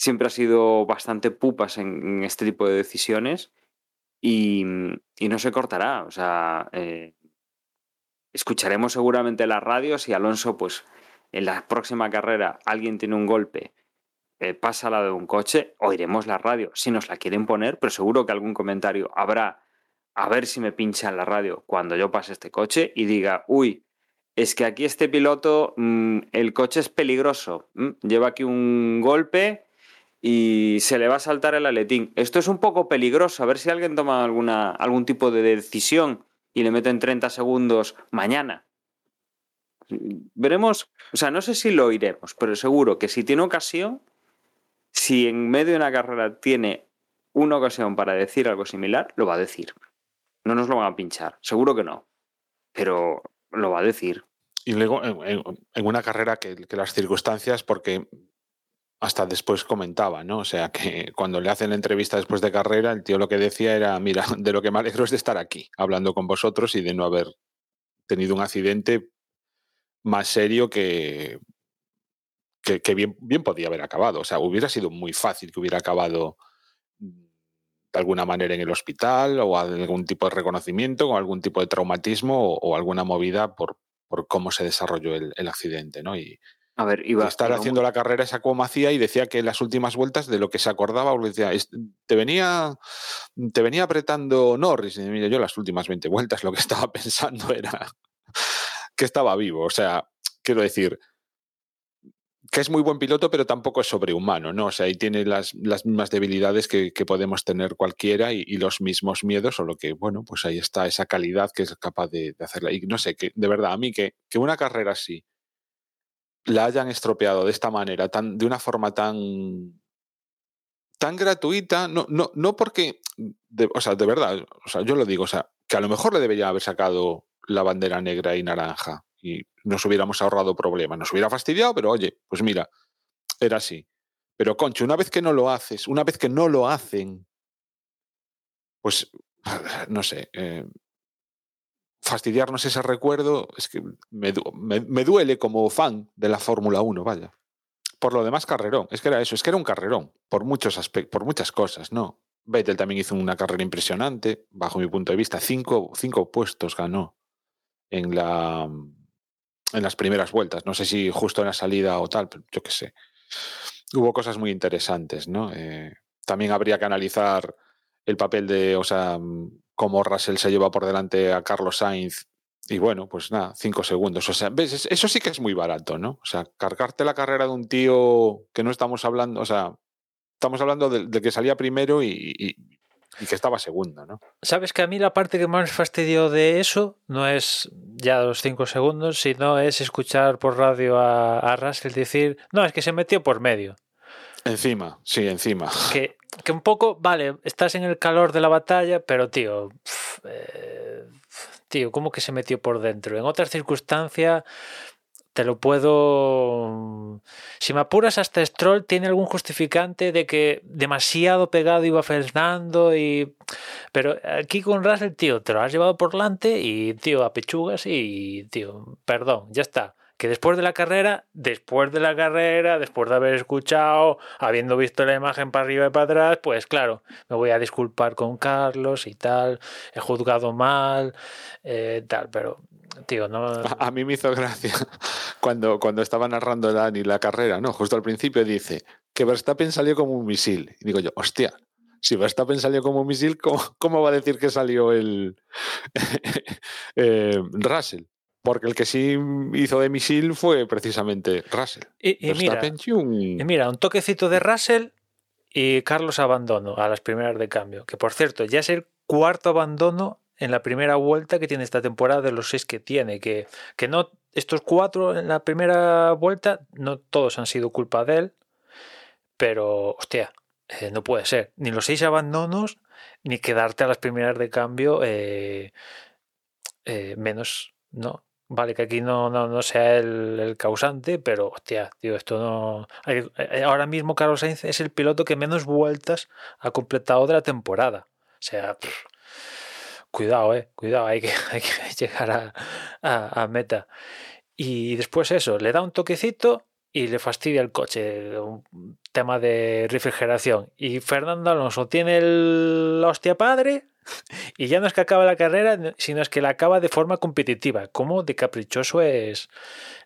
S1: Siempre ha sido bastante pupas en, este tipo de decisiones. Y, y no se cortará. O sea, eh, escucharemos seguramente la radio si Alonso, pues, en la próxima carrera alguien tiene un golpe eh, pasa lado de un coche, oiremos la radio si nos la quieren poner, pero seguro que algún comentario habrá a ver si me pinchan la radio cuando yo pase este coche y diga, uy, es que aquí este piloto, mm, el coche es peligroso, mm, lleva aquí un golpe y se le va a saltar el aletín. Esto es un poco peligroso, a ver si alguien toma alguna, algún tipo de decisión y le meten 30 segundos mañana. Veremos, o sea, no sé si lo oiremos, pero seguro que si tiene ocasión, si en medio de una carrera tiene una ocasión para decir algo similar, lo va a decir. No nos lo van a pinchar, seguro que no, pero lo va a decir.
S3: Y luego en, una carrera que las circunstancias, porque hasta después comentaba, ¿no? O sea, que cuando le hacen la entrevista después de carrera, el tío lo que decía era, mira, de lo que me alegro es de estar aquí, hablando con vosotros y de no haber tenido un accidente más serio que, que, bien, podía haber acabado. O sea, hubiera sido muy fácil que hubiera acabado de alguna manera en el hospital o algún tipo de reconocimiento o algún tipo de traumatismo o, o alguna movida por, por cómo se desarrolló el, el accidente, ¿no? Y,
S1: A ver,
S3: y
S1: iba
S3: estar
S1: iba
S3: haciendo la carrera esa como hacía y decía que en las últimas vueltas de lo que se acordaba, decía, "Es- te venía, te venía apretando Norris. Y mira, yo las últimas 20 vueltas lo que estaba pensando era que estaba vivo. O sea, quiero decir, que es muy buen piloto, pero tampoco es sobrehumano, ¿no? O sea, y tiene las, las mismas debilidades que, que podemos tener cualquiera y, y los mismos miedos, solo que, bueno, pues ahí está esa calidad que es capaz de, de hacerla. Y no sé, que de verdad, a mí que, que una carrera así la hayan estropeado de esta manera, tan, de una forma tan tan gratuita, no, no, no porque, de- o sea, de verdad, o sea, yo lo digo, o sea, que a lo mejor le debería haber sacado la bandera negra y naranja y nos hubiéramos ahorrado problemas. Nos hubiera fastidiado, pero oye, pues mira, era así. Pero Concho, una vez que no lo haces, una vez que no lo hacen, pues no sé, eh, fastidiarnos ese recuerdo es que me, me- duele como fan de la Fórmula 1, vaya. Por lo demás, carrerón. Es que era eso, es que era un carrerón, por muchos aspectos, por muchas cosas, ¿no? Vettel también hizo una carrera impresionante, bajo mi punto de vista. Cinco, cinco puestos ganó en, la, en las primeras vueltas. No sé si justo en la salida o tal, pero yo qué sé. Hubo cosas muy interesantes, ¿no? Eh, también habría que analizar el papel de, o sea, cómo Russell se lleva por delante a Carlos Sainz. Y bueno, pues nada, cinco segundos. O sea, ¿ves? Es- Eso sí que es muy barato, ¿no? O sea, cargarte la carrera de un tío que no estamos hablando, o sea, estamos hablando del de que salía primero y, y- y que estaba segundo, ¿no?
S2: Sabes que a mí la parte que más me fastidió de eso no es ya los cinco segundos, sino es escuchar por radio a, a Russell decir, no, es que se metió por medio.
S3: Encima, sí, encima.
S2: Que, que un poco, vale, estás en el calor de la batalla, pero tío, eh, tío, ¿cómo que se metió por dentro? En otras circunstancias te lo puedo... Si me apuras hasta Stroll tiene algún justificante de que demasiado pegado iba Fernando y... Pero aquí con Russell, tío, te lo has llevado por delante y, tío, a pechugas y, tío, perdón, ya está. Que después de la carrera, después de la carrera, después de haber escuchado, habiendo visto la imagen para arriba y para atrás, pues claro, me voy a disculpar con Carlos y tal, he juzgado mal, eh, tal, pero, tío, no...
S3: A, mí me hizo gracia cuando, cuando estaba narrando Dani la carrera, ¿no? Justo al principio dice que Verstappen salió como un misil. Y digo yo, hostia, si Verstappen salió como un misil, ¿cómo, cómo va a decir que salió el eh, Russell? Porque el que sí hizo de misil fue precisamente Russell.
S2: Y, y mira,
S3: Verstappen, ¡chum!
S2: y mira, un toquecito de Russell y Carlos abandono a las primeras de cambio, que por cierto, ya es el cuarto abandono en la primera vuelta que tiene esta temporada de los seis que tiene. Que, que no, estos cuatro en la primera vuelta, no todos han sido culpa de él. Pero, hostia, eh, no puede ser. Ni los seis abandonos, ni quedarte a las primeras de cambio, eh, eh, menos, ¿no? Vale, que aquí no, no, no sea el, causante, pero hostia, tío, esto no. Ahora mismo Carlos Sainz es el piloto que menos vueltas ha completado de la temporada. O sea, cuidado, eh, cuidado, hay que, llegar a, meta. Y después eso, le da un toquecito y le fastidia el coche, un tema de refrigeración. Y Fernando Alonso tiene el hostia padre y ya no es que acaba la carrera, sino es que la acaba de forma competitiva. ¿Cómo de caprichoso es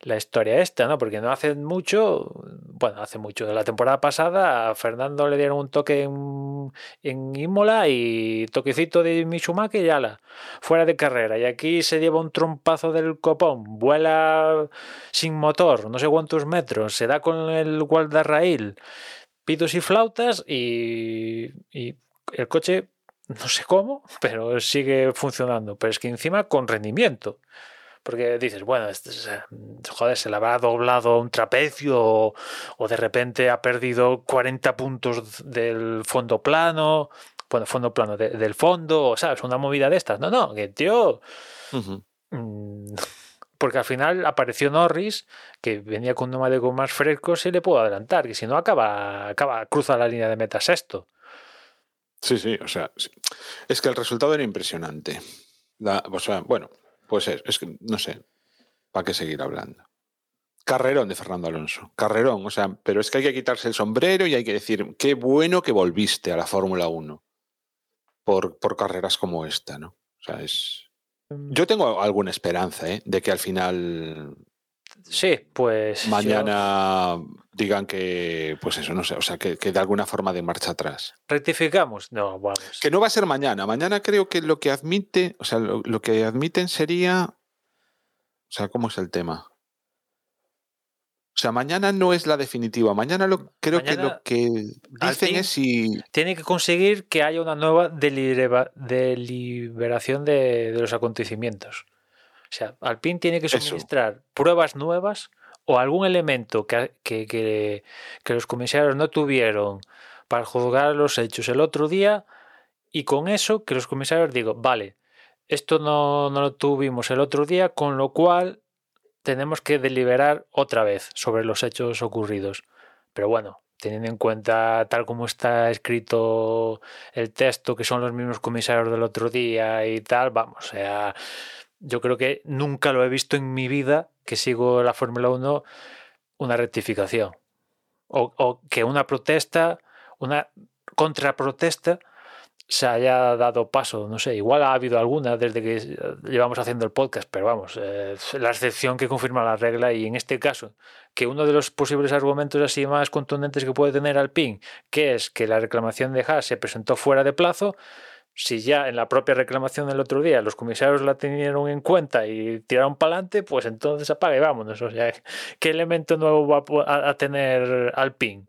S2: la historia esta? ¿no? Porque no hace mucho, bueno, hace mucho, la temporada pasada a Fernando le dieron un toque en, Imola y toquecito de Mitsumaki y ala, fuera de carrera. Y aquí se lleva un trompazo del copón, vuela sin motor, no sé cuántos metros, se da con el guardarraíl, pitos y flautas y, y el coche no sé cómo, pero sigue funcionando. Pero es que encima con rendimiento. Porque dices, bueno, joder, se le habrá doblado un trapecio o, o, de repente ha perdido 40 puntos del fondo plano, bueno, fondo plano de, del fondo, ¿sabes? Una movida de estas. No, no, que tío. Uh -huh. Porque al final apareció Norris, que venía con un neumático más fresco, se le puede adelantar, que si no acaba, acaba, cruza la línea de meta sexto.
S3: Sí, sí, o sea, es que el resultado era impresionante. La, o sea, bueno, pues es, es que no sé, ¿para qué seguir hablando? Carrerón de Fernando Alonso, carrerón, o sea, pero es que hay que quitarse el sombrero y hay que decir, qué bueno que volviste a la Fórmula 1 por, por carreras como esta, ¿no? O sea, es... Yo tengo alguna esperanza, ¿eh? De que al final
S2: Sí, pues.
S3: Mañana yo... digan que, pues eso, no sé, o sea, que, que, de alguna forma de marcha atrás.
S2: ¿Rectificamos? No, vamos.
S3: Que no va a ser mañana. Mañana creo que lo que admite, o sea, lo, lo que admiten sería. O sea, ¿cómo es el tema? O sea, mañana no es la definitiva. Mañana lo, creo mañana que lo que dicen es si.
S2: Tiene que conseguir que haya una nueva delibera, deliberación de, de los acontecimientos. O sea, Alpine tiene que suministrar Eso. pruebas nuevas o algún elemento que, que, que, que, los comisarios no tuvieron para juzgar los hechos el otro día y con eso que los comisarios digo, vale, esto no, no lo tuvimos el otro día, con lo cual tenemos que deliberar otra vez sobre los hechos ocurridos. Pero bueno, teniendo en cuenta tal como está escrito el texto, que son los mismos comisarios del otro día y tal, vamos, o sea, yo creo que nunca lo he visto en mi vida que sigo la Fórmula 1 una rectificación. O, o, que una protesta, una contraprotesta se haya dado paso. No sé, igual ha habido alguna desde que llevamos haciendo el podcast, pero vamos, eh, la excepción que confirma la regla y en este caso, que uno de los posibles argumentos así más contundentes que puede tener Alpine, que es que la reclamación de Haas se presentó fuera de plazo, si ya en la propia reclamación del otro día los comisarios la tenieron en cuenta y tiraron para adelante, pues entonces apaga y vámonos. O sea, ¿qué elemento nuevo va a, tener Alpine?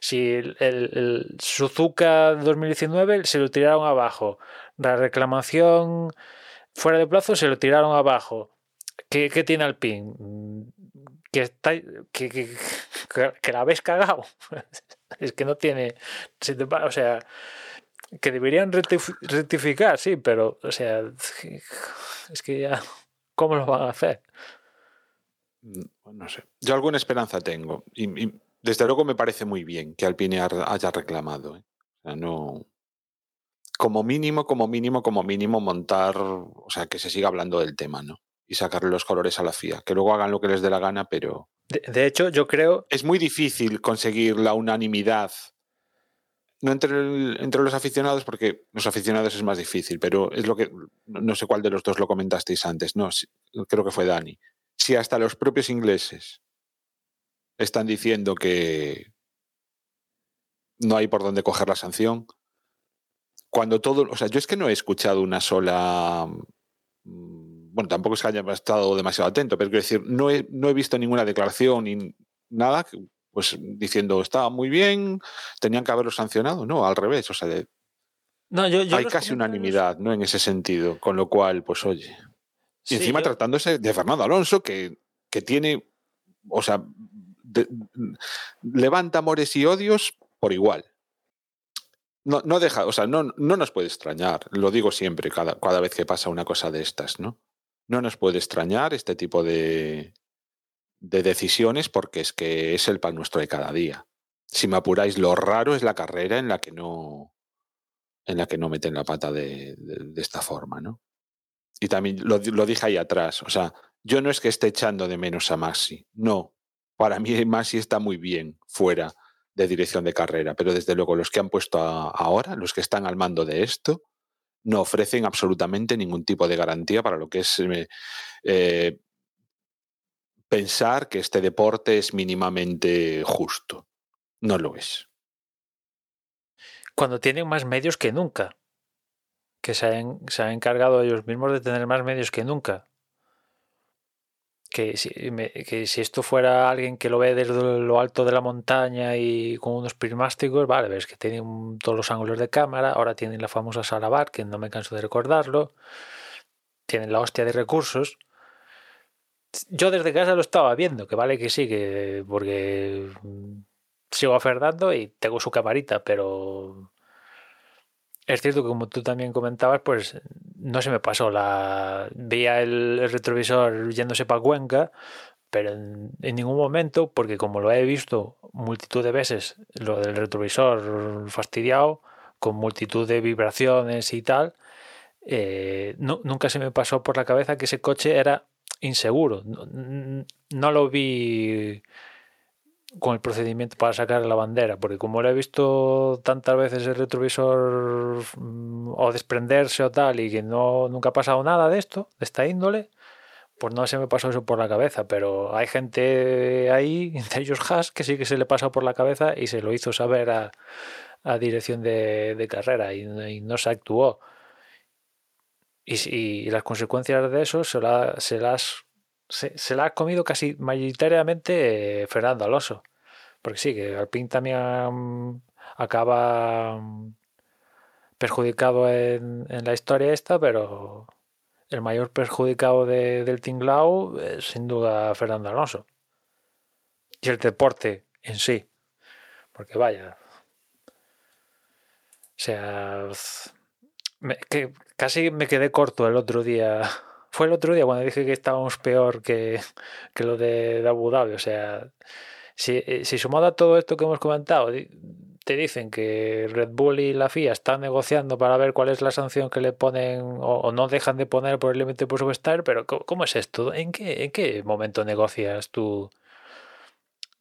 S2: Si el, el, Suzuka 2019 se lo tiraron abajo, la reclamación fuera de plazo se lo tiraron abajo. ¿Qué, qué tiene Alpine? Que, está, que, que, que, la habéis cagado. es que no tiene. O sea que deberían rectificar, sí, pero, o sea, es que ya, ¿cómo lo van a hacer?
S3: No sé. Yo alguna esperanza tengo. Y, y desde luego me parece muy bien que Alpine haya reclamado. ¿eh? O sea, no. Como mínimo, como mínimo, como mínimo, montar. O sea, que se siga hablando del tema, ¿no? Y sacarle los colores a la FIA. Que luego hagan lo que les dé la gana, pero.
S2: De, de hecho, yo creo.
S3: Es muy difícil conseguir la unanimidad no entre, entre los aficionados, porque los aficionados es más difícil, pero es lo que, no sé cuál de los dos lo comentasteis antes, no, creo que fue Dani. Si hasta los propios ingleses están diciendo que no hay por dónde coger la sanción, cuando todo, o sea, yo es que no he escuchado una sola, bueno, tampoco es que haya estado demasiado atento, pero quiero decir, no he, no he visto ninguna declaración ni nada pues diciendo estaba muy bien, tenían que haberlo sancionado, no, al revés, o sea, de,
S2: No, yo, yo
S3: Hay casi unanimidad, ¿no? En ese sentido. Con lo cual, pues oye. Y
S2: Sí,
S3: encima
S2: yo-
S3: tratándose de Fernando Alonso, que, que tiene, o sea, de- levanta amores y odios por igual. No, no deja, o sea, no, no nos puede extrañar, lo digo siempre, cada, cada vez que pasa una cosa de estas, ¿no? No nos puede extrañar este tipo de, de decisiones porque es que es el pan nuestro de cada día. Si me apuráis, lo raro es la carrera en la que no, en la que no meten la pata de, esta forma, ¿no? Y también lo, di- lo dije ahí atrás, o sea, yo no es que esté echando de menos a Maxi, no. Para mí Maxi está muy bien fuera de dirección de carrera, pero desde luego los que han puesto ahora, los que están al mando de esto, no ofrecen absolutamente ningún tipo de garantía para lo que es eh, pensar que este deporte es mínimamente justo. No lo es.
S2: cuando tienen más medios que nunca. Que se han, se han encargado ellos mismos de tener más medios que nunca. Que si, que si esto fuera alguien que lo ve desde lo alto de la montaña y con unos prismáticos, vale, ves que tienen todos los ángulos de cámara, ahora tienen la famosa sala bar, que no me canso de recordarlo, tienen la hostia de recursos. Yo desde casa lo estaba viendo, que vale que sí, que porque sigo a Fernando y tengo su camarita, pero es cierto que como tú también comentabas, pues no se me pasó la... Veía el, retrovisor yéndose para Cuenca, pero en, ningún momento, porque como lo he visto multitud de veces, lo del retrovisor fastidiado, con multitud de vibraciones y tal, eh, nu- nunca se me pasó por la cabeza que ese coche era inseguro. No, lo vi con el procedimiento para sacar la bandera, porque como lo he visto tantas veces el retrovisor mm, o desprenderse o tal y que no nunca ha pasado nada de esto, de esta índole, pues no se me pasó eso por la cabeza, pero hay gente ahí, entre ellos Haas, que sí que se le pasó por la cabeza y se lo hizo saber a, a dirección de, carrera y no se actuó. Y, las consecuencias de eso se, la- se las se, ha comido casi mayoritariamente eh, Fernando Alonso. Porque sí, que Alpine también mm, acaba mm, perjudicado en, la historia esta, pero el mayor perjudicado de- del tinglao es sin duda Fernando Alonso. Y el deporte en sí. Porque vaya. O sea, que casi me quedé corto el otro día. Fue el otro día cuando dije que estábamos peor que, que lo de, Abu Dhabi. O sea, si, eh, si sumado a todo esto que hemos comentado, te dicen que Red Bull y la FIA están negociando para ver cuál es la sanción que le ponen o, no dejan de poner por el límite presupuestario, pero ¿cómo, cómo es esto? ¿En qué, ¿En qué momento negocias tú?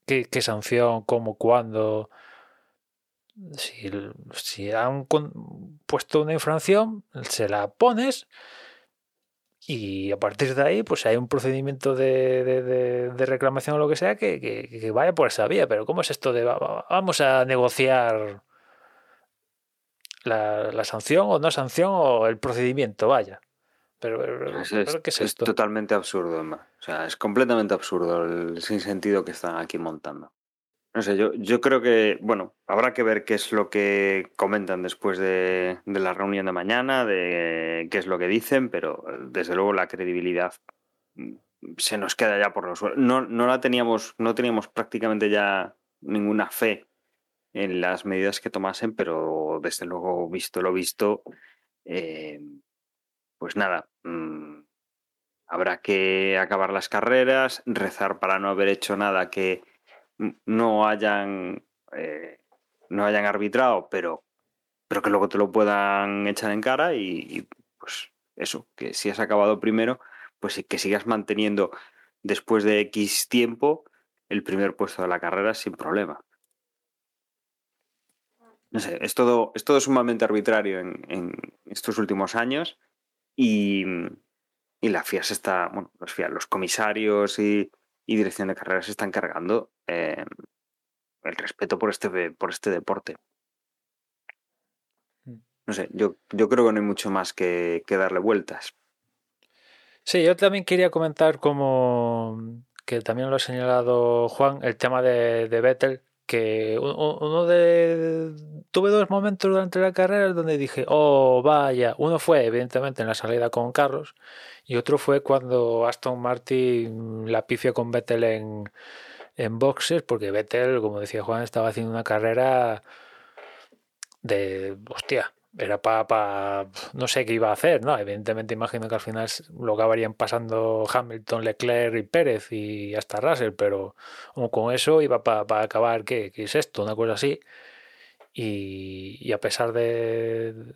S2: ¿Qué, qué sanción? ¿Cómo? ¿Cuándo? Si, si han puesto una infracción, se la pones y a partir de ahí pues hay un procedimiento de, de- de- de reclamación o lo que sea que, que- que vaya por esa vía. Pero ¿cómo es esto de va- va- vamos a negociar la, la sanción o no sanción o el procedimiento? Vaya. Pero, pero-
S1: Es, es-
S2: pero ¿qué es
S1: es
S2: esto?
S1: totalmente absurdo, Emma. O sea, es completamente absurdo el sinsentido que están aquí montando. No sé, yo, yo creo que, bueno, habrá que ver qué es lo que comentan después de, de la reunión de mañana, de qué es lo que dicen, pero desde luego la credibilidad mm, se nos queda ya por los suelos. No, no la teníamos, no teníamos prácticamente ya ninguna fe en las medidas que tomasen, pero desde luego, visto lo visto, eh, pues nada, mm, habrá que acabar las carreras, rezar para no haber hecho nada que no hayan eh, no hayan arbitrado, pero, pero que luego te lo puedan echar en cara y, pues eso, que si has acabado primero, pues que sigas manteniendo después de X tiempo el primer puesto de la carrera sin problema. No sé, es todo, es todo sumamente arbitrario en, en estos últimos años y, y la FIA se está, bueno, los, FIA, los comisarios y, y dirección de carreras se están cargando eh, el respeto por este, por este deporte. No sé, yo, yo creo que no hay mucho más que, que darle vueltas.
S2: Sí, yo también quería comentar como que también lo ha señalado Juan, el tema de, de Vettel, que uno de tuve dos momentos durante la carrera donde dije oh vaya uno fue evidentemente en la salida con Carlos y otro fue cuando Aston Martin la pifia con Vettel en, en boxes porque Vettel como decía Juan estaba haciendo una carrera de hostia era para, no sé qué iba a hacer, ¿no? Evidentemente imagino que al final lo acabarían pasando Hamilton, Leclerc y Pérez y hasta Russell, pero con eso iba para acabar, ¿qué? ¿qué es esto? Una cosa así. Y, a pesar de,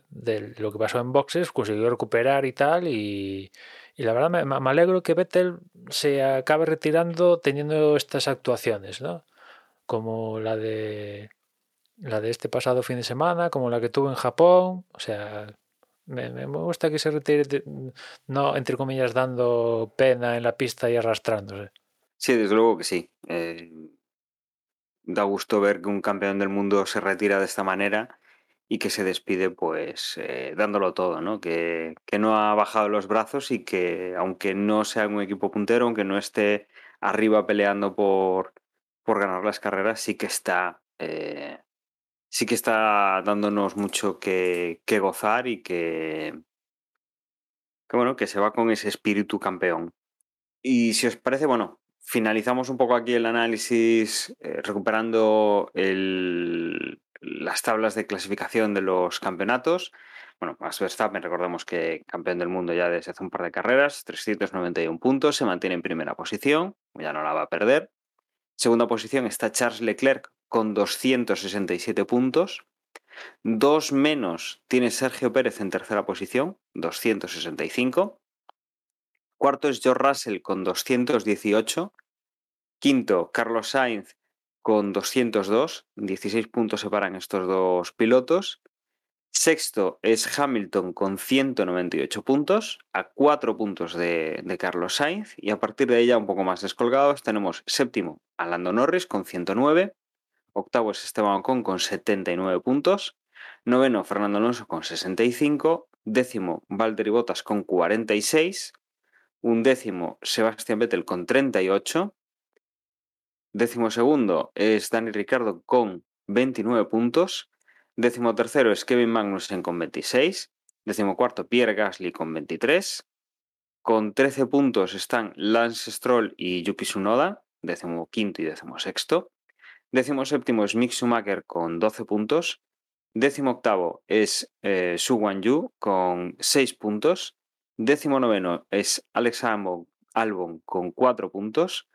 S2: lo que pasó en boxes, consiguió recuperar y tal, y, la verdad me, me, alegro que Vettel se acabe retirando teniendo estas actuaciones, ¿no? Como la de la de este pasado fin de semana, como la que tuve en Japón. O sea, me, gusta que se retire, no, entre comillas, dando pena en la pista y arrastrándose.
S1: Sí, desde luego que sí. Eh, da gusto ver que un campeón del mundo se retira de esta manera y que se despide pues eh, dándolo todo, ¿no? Que, que, no ha bajado los brazos y que aunque no sea un equipo puntero, aunque no esté arriba peleando por, por ganar las carreras, sí que está eh, sí que está dándonos mucho que, gozar y que, bueno, que se va con ese espíritu campeón. Y si os parece, bueno, finalizamos un poco aquí el análisis eh, recuperando las tablas de clasificación de los campeonatos. Bueno, Max Verstappen, recordemos que campeón del mundo ya desde hace un par de carreras, 391 puntos, se mantiene en primera posición, ya no la va a perder. Segunda posición está Charles Leclerc con 267 puntos. Dos menos tiene Sergio Pérez en tercera posición, 265. Cuarto es George Russell con 218. Quinto, Carlos Sainz con 202. 16 puntos separan estos dos pilotos. Sexto es Hamilton con 198 puntos, a 4 puntos de, Carlos Sainz. Y a partir de ella, un poco más descolgados, tenemos séptimo a Norris con 109. Octavo es Esteban Ocon con 79 puntos. Noveno, Fernando Alonso con 65. Décimo, Valtteri Bottas con 46. Un décimo, Sebastián Vettel con 38. Décimo segundo es Dani Ricardo con 29 puntos. Décimo tercero es Kevin Magnussen con 26. Décimo cuarto, Pierre Gasly con 23. Con 13 puntos están Lance Stroll y Yuki Tsunoda, décimo quinto y décimo sexto. Décimo séptimo es Mick Schumacher con 12 puntos. Décimo octavo es eh, Su Yu con 6 puntos. Décimo noveno es Alex Albon, con 4 puntos.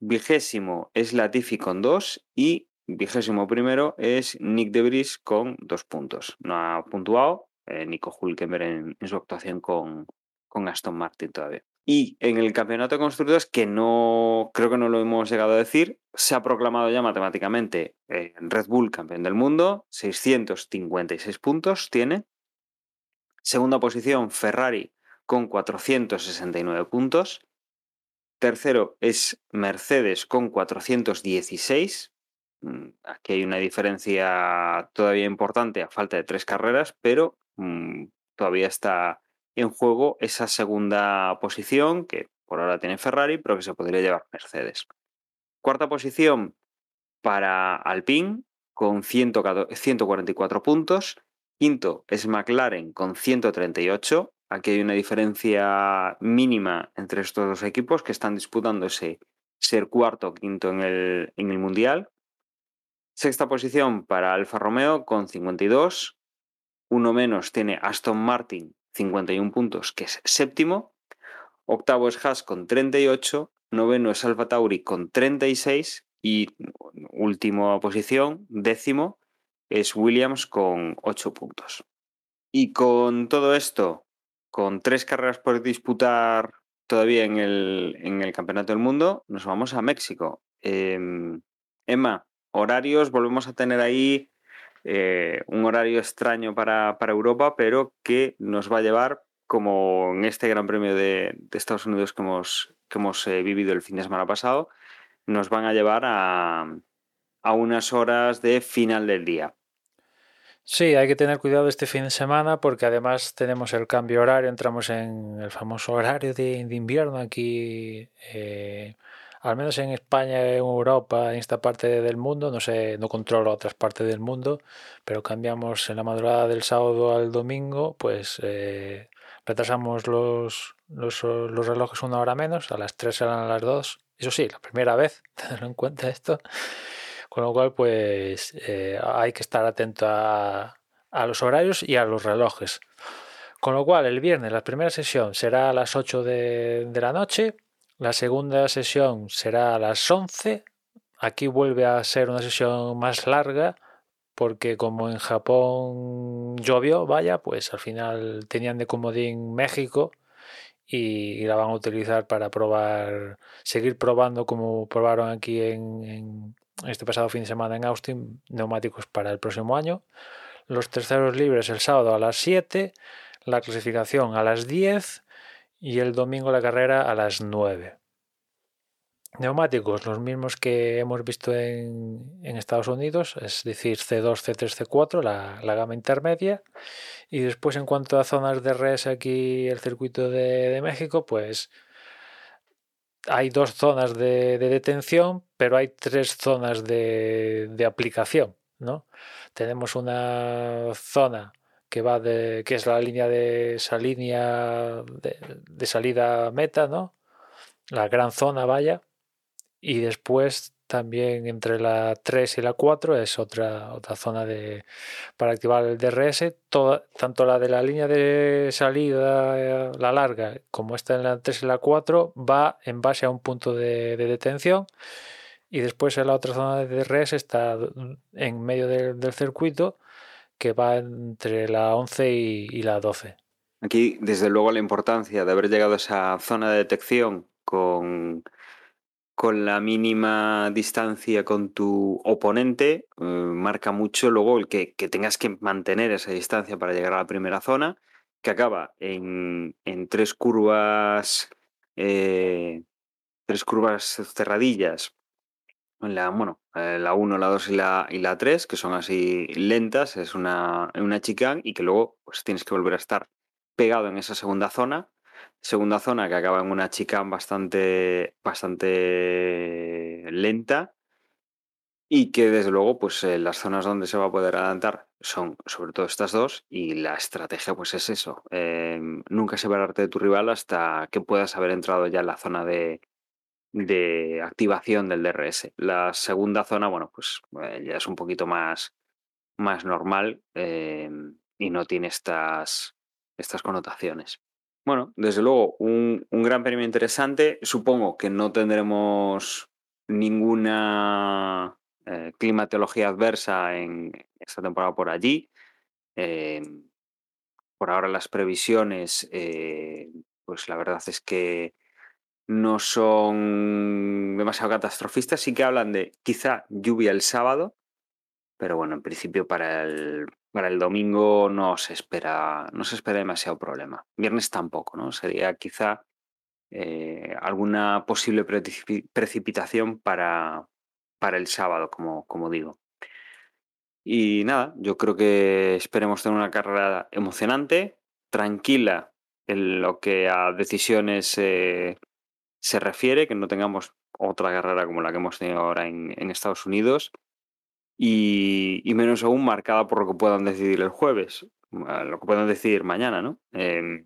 S1: Vigésimo es Latifi con 2 y vigésimo primero es Nick Debris con 2 puntos. No ha puntuado eh, Nico Hulkenberg en, en, su actuación con, con Aston Martin todavía. Y en el campeonato de constructores, que no creo que no lo hemos llegado a decir, se ha proclamado ya matemáticamente eh, Red Bull campeón del mundo, 656 puntos tiene. Segunda posición, Ferrari con 469 puntos. Tercero es Mercedes con 416. Mm, aquí hay una diferencia todavía importante a falta de tres carreras, pero mmm, todavía está en juego esa segunda posición que por ahora tiene Ferrari, pero que se podría llevar Mercedes. Cuarta posición para Alpine con 144 puntos. Quinto es McLaren con 138. Aquí hay una diferencia mínima entre estos dos equipos que están disputándose ser cuarto o quinto en el, en el Mundial. Sexta posición para Alfa Romeo con 52. Uno menos tiene Aston Martin 51 puntos, que es séptimo. Octavo es Haas con 38. Noveno es Alfa Tauri con 36. Y última posición, décimo, es Williams con 8 puntos. Y con todo esto, con tres carreras por disputar todavía en el, en el Campeonato del Mundo, nos vamos a México. Em, Emma, horarios, volvemos a tener ahí eh, un horario extraño para, Europa, pero que nos va a llevar, como en este Gran Premio de, Estados Unidos que hemos, que hemos eh, vivido el fin de semana pasado, nos van a llevar a, a unas horas de final del día.
S2: Sí, hay que tener cuidado este fin de semana porque además tenemos el cambio horario, entramos en el famoso horario de, invierno aquí. Eh, al menos en España, en Europa, en esta parte del mundo, no sé, no controlo otras partes del mundo, pero cambiamos en la madrugada del sábado al domingo, pues eh, retrasamos los, los, los, relojes una hora menos, a las 3 eran a las 2. Eso sí, la primera vez, tener en cuenta esto. Con lo cual, pues eh, hay que estar atento a, a los horarios y a los relojes. Con lo cual, el viernes la primera sesión será a las 8 de, de la noche, la segunda sesión será a las 11. Aquí vuelve a ser una sesión más larga porque como en Japón llovió, vaya, pues al final tenían de comodín México y, la van a utilizar para probar, seguir probando como probaron aquí en, este pasado fin de semana en Austin, neumáticos para el próximo año. Los terceros libres el sábado a las 7 la clasificación a las 10 y el domingo la carrera a las 9. Neumáticos, los mismos que hemos visto en, Estados Unidos, es decir, C2, C3, C4, la, la, gama intermedia. Y después en cuanto a zonas de res aquí, el circuito de, México, pues hay dos zonas de, de, detención, pero hay tres zonas de, de aplicación. ¿no? Tenemos una zona que va de que es la línea de esa línea de, salida meta, ¿no? La gran zona, vaya. Y después también entre la 3 y la 4 es otra, otra zona de, para activar el DRS. Toda, tanto la de la línea de salida, la larga, como esta en la 3 y la 4, va en base a un punto de, de detención. Y después en la otra zona de DRS está en medio del circuito que va entre la 11 y, la 12.
S1: Aquí, desde luego, la importancia de haber llegado a esa zona de detección con, con la mínima distancia con tu oponente eh, marca mucho luego el que, que, tengas que mantener esa distancia para llegar a la primera zona, que acaba en, en tres curvas. Eh, tres curvas cerradillas la, bueno, eh, la 1, la 2 y la, y la 3, que son así lentas, es una, una y que luego pues, tienes que volver a estar pegado en esa segunda zona. Segunda zona que acaba en una chicane bastante, bastante lenta y que desde luego pues eh, las zonas donde se va a poder adelantar son sobre todo estas dos y la estrategia pues es eso, eh, nunca separarte de tu rival hasta que puedas haber entrado ya en la zona de, de activación del DRS. La segunda zona, bueno, pues eh, ya es un poquito más, más normal eh, y no tiene estas, estas connotaciones. Bueno, desde luego, un, un, gran premio interesante. Supongo que no tendremos ninguna eh, climatología adversa en esta temporada por allí. Por ahora las previsiones, pues la verdad es que no son demasiado catastrofistas, sí que hablan de quizá lluvia el sábado, pero bueno, en principio para el, para el domingo no se espera, no se espera demasiado problema. Viernes tampoco, ¿no? Sería quizá eh, alguna posible precipitación para, para el sábado, como, como digo. Y nada, yo creo que esperemos tener una carrera emocionante, tranquila en lo que a decisiones eh, se refiere, que no tengamos otra carrera como la que hemos tenido ahora en, Estados Unidos y, menos aún marcada por lo que puedan decidir el jueves, lo que puedan decidir mañana, ¿no? Eh,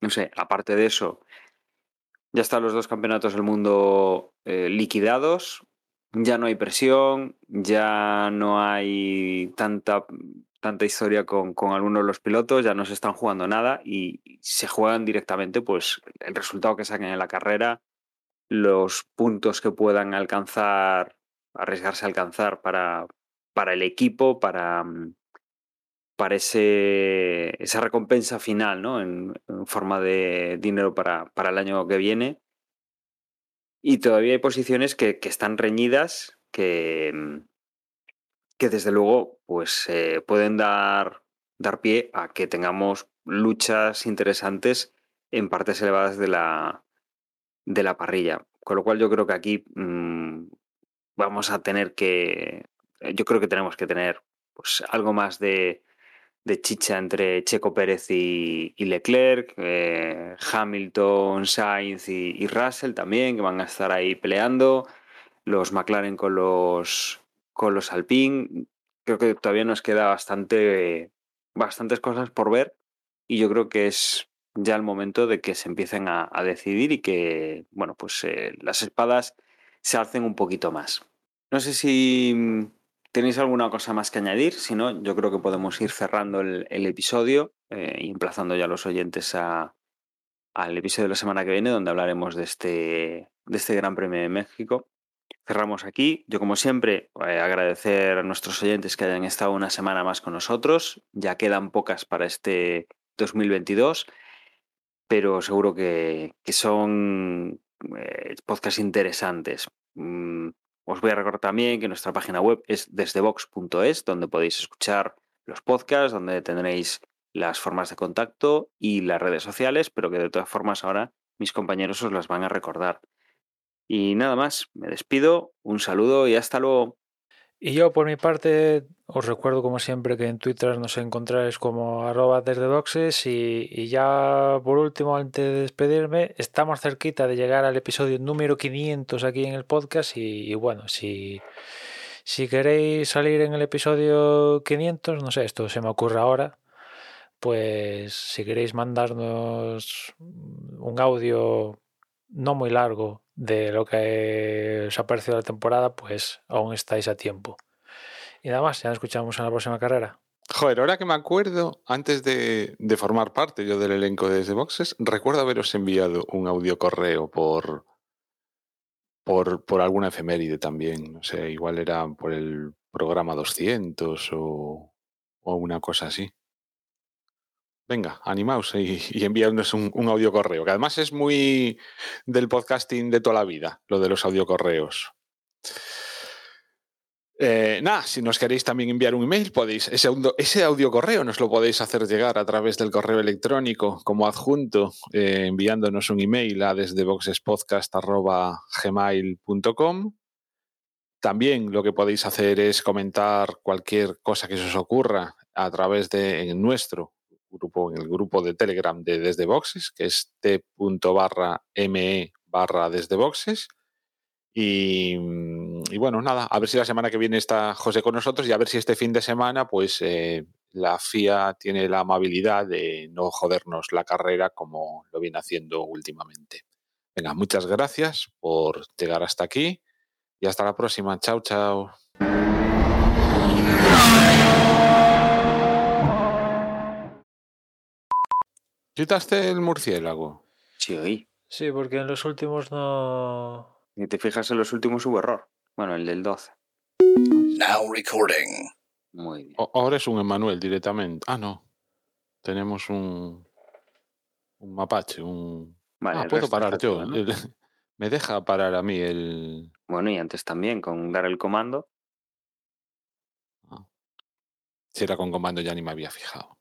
S1: no sé, aparte de eso, ya están los dos campeonatos del mundo eh, liquidados, ya no hay presión, ya no hay tanta, tanta historia con, con, algunos de los pilotos, ya no se están jugando nada y se juegan directamente pues el resultado que saquen en la carrera, los puntos que puedan alcanzar, arriesgarse a alcanzar para, para el equipo, para, para ese, esa recompensa final, ¿no? En, en forma de dinero para, para el año que viene. Y todavía hay posiciones que, que están reñidas, que, que desde luego pues, eh, pueden dar, dar pie a que tengamos luchas interesantes en partes elevadas de la, de la parrilla. Con lo cual yo creo que aquí mmm, vamos a tener que, yo creo que tenemos que tener pues, algo más de, de chicha entre Checo Pérez y, Leclerc, eh, Hamilton, Sainz y, Russell también, que van a estar ahí peleando, los McLaren con los, con los Alpine. Creo que todavía nos queda bastante, bastantes cosas por ver y yo creo que es ya el momento de que se empiecen a, decidir y que, bueno, pues eh, las espadas se alcen un poquito más. No sé si ¿Tenéis alguna cosa más que añadir? Si no, yo creo que podemos ir cerrando el, episodio eh, emplazando ya a los oyentes al episodio de la semana que viene, donde hablaremos de este, de este Gran Premio de México. Cerramos aquí. Yo, como siempre, eh, agradecer a nuestros oyentes que hayan estado una semana más con nosotros. Ya quedan pocas para este 2022, pero seguro que, son eh, podcasts interesantes. Mm, os voy a recordar también que nuestra página web es desdevox.es, donde podéis escuchar los podcasts, donde tendréis las formas de contacto y las redes sociales, pero que de todas formas ahora mis compañeros os las van a recordar. Y nada más, me despido, un saludo y hasta luego.
S2: Y yo por mi parte os recuerdo como siempre que en Twitter nos encontráis como arroba desde boxes y, ya por último antes de despedirme estamos cerquita de llegar al episodio número 500 aquí en el podcast y, bueno si, si queréis salir en el episodio 500 no sé esto se me ocurre ahora pues si queréis mandarnos un audio no muy largo de lo que os ha parecido la temporada, pues aún estáis a tiempo. Y nada más, ya nos escuchamos en la próxima carrera.
S3: Joder, ahora que me acuerdo, antes de, formar parte yo del elenco de Desde Boxes, recuerdo haberos enviado un audio correo por, por, por alguna efeméride también. No sé, igual era por el programa 200 o, o una cosa así. Venga, animaos y, y enviadnos un, audio correo, que además es muy del podcasting de toda la vida, lo de los audio correos. Eh, nada, si nos queréis también enviar un email, podéis, ese, ese audio correo nos lo podéis hacer llegar a través del correo electrónico como adjunto, eh, enviándonos un email a desde. También lo que podéis hacer es comentar cualquier cosa que se os ocurra a través de nuestro grupo, en el grupo de Telegram de Desde Boxes, que es t.barra me barra Desde Boxes. Y, bueno, nada, a ver si la semana que viene está José con nosotros y a ver si este fin de semana, pues eh, la FIA tiene la amabilidad de no jodernos la carrera como lo viene haciendo últimamente. Venga, muchas gracias por llegar hasta aquí y hasta la próxima. Chao, chao. ¿Quitaste el murciélago?
S1: Sí, oí.
S2: Sí, porque en los últimos no.
S1: Ni te fijas en los últimos hubo error. Bueno, el del 12.
S4: Now recording.
S1: Muy bien.
S3: ahora es un Emanuel directamente. Ah, no. Tenemos un. Un mapache, un.
S1: Vale,
S3: ah, puedo parar yo. me deja parar a mí el.
S1: Bueno, y antes también, con dar el comando.
S3: Ah. Si era con comando ya ni me había fijado.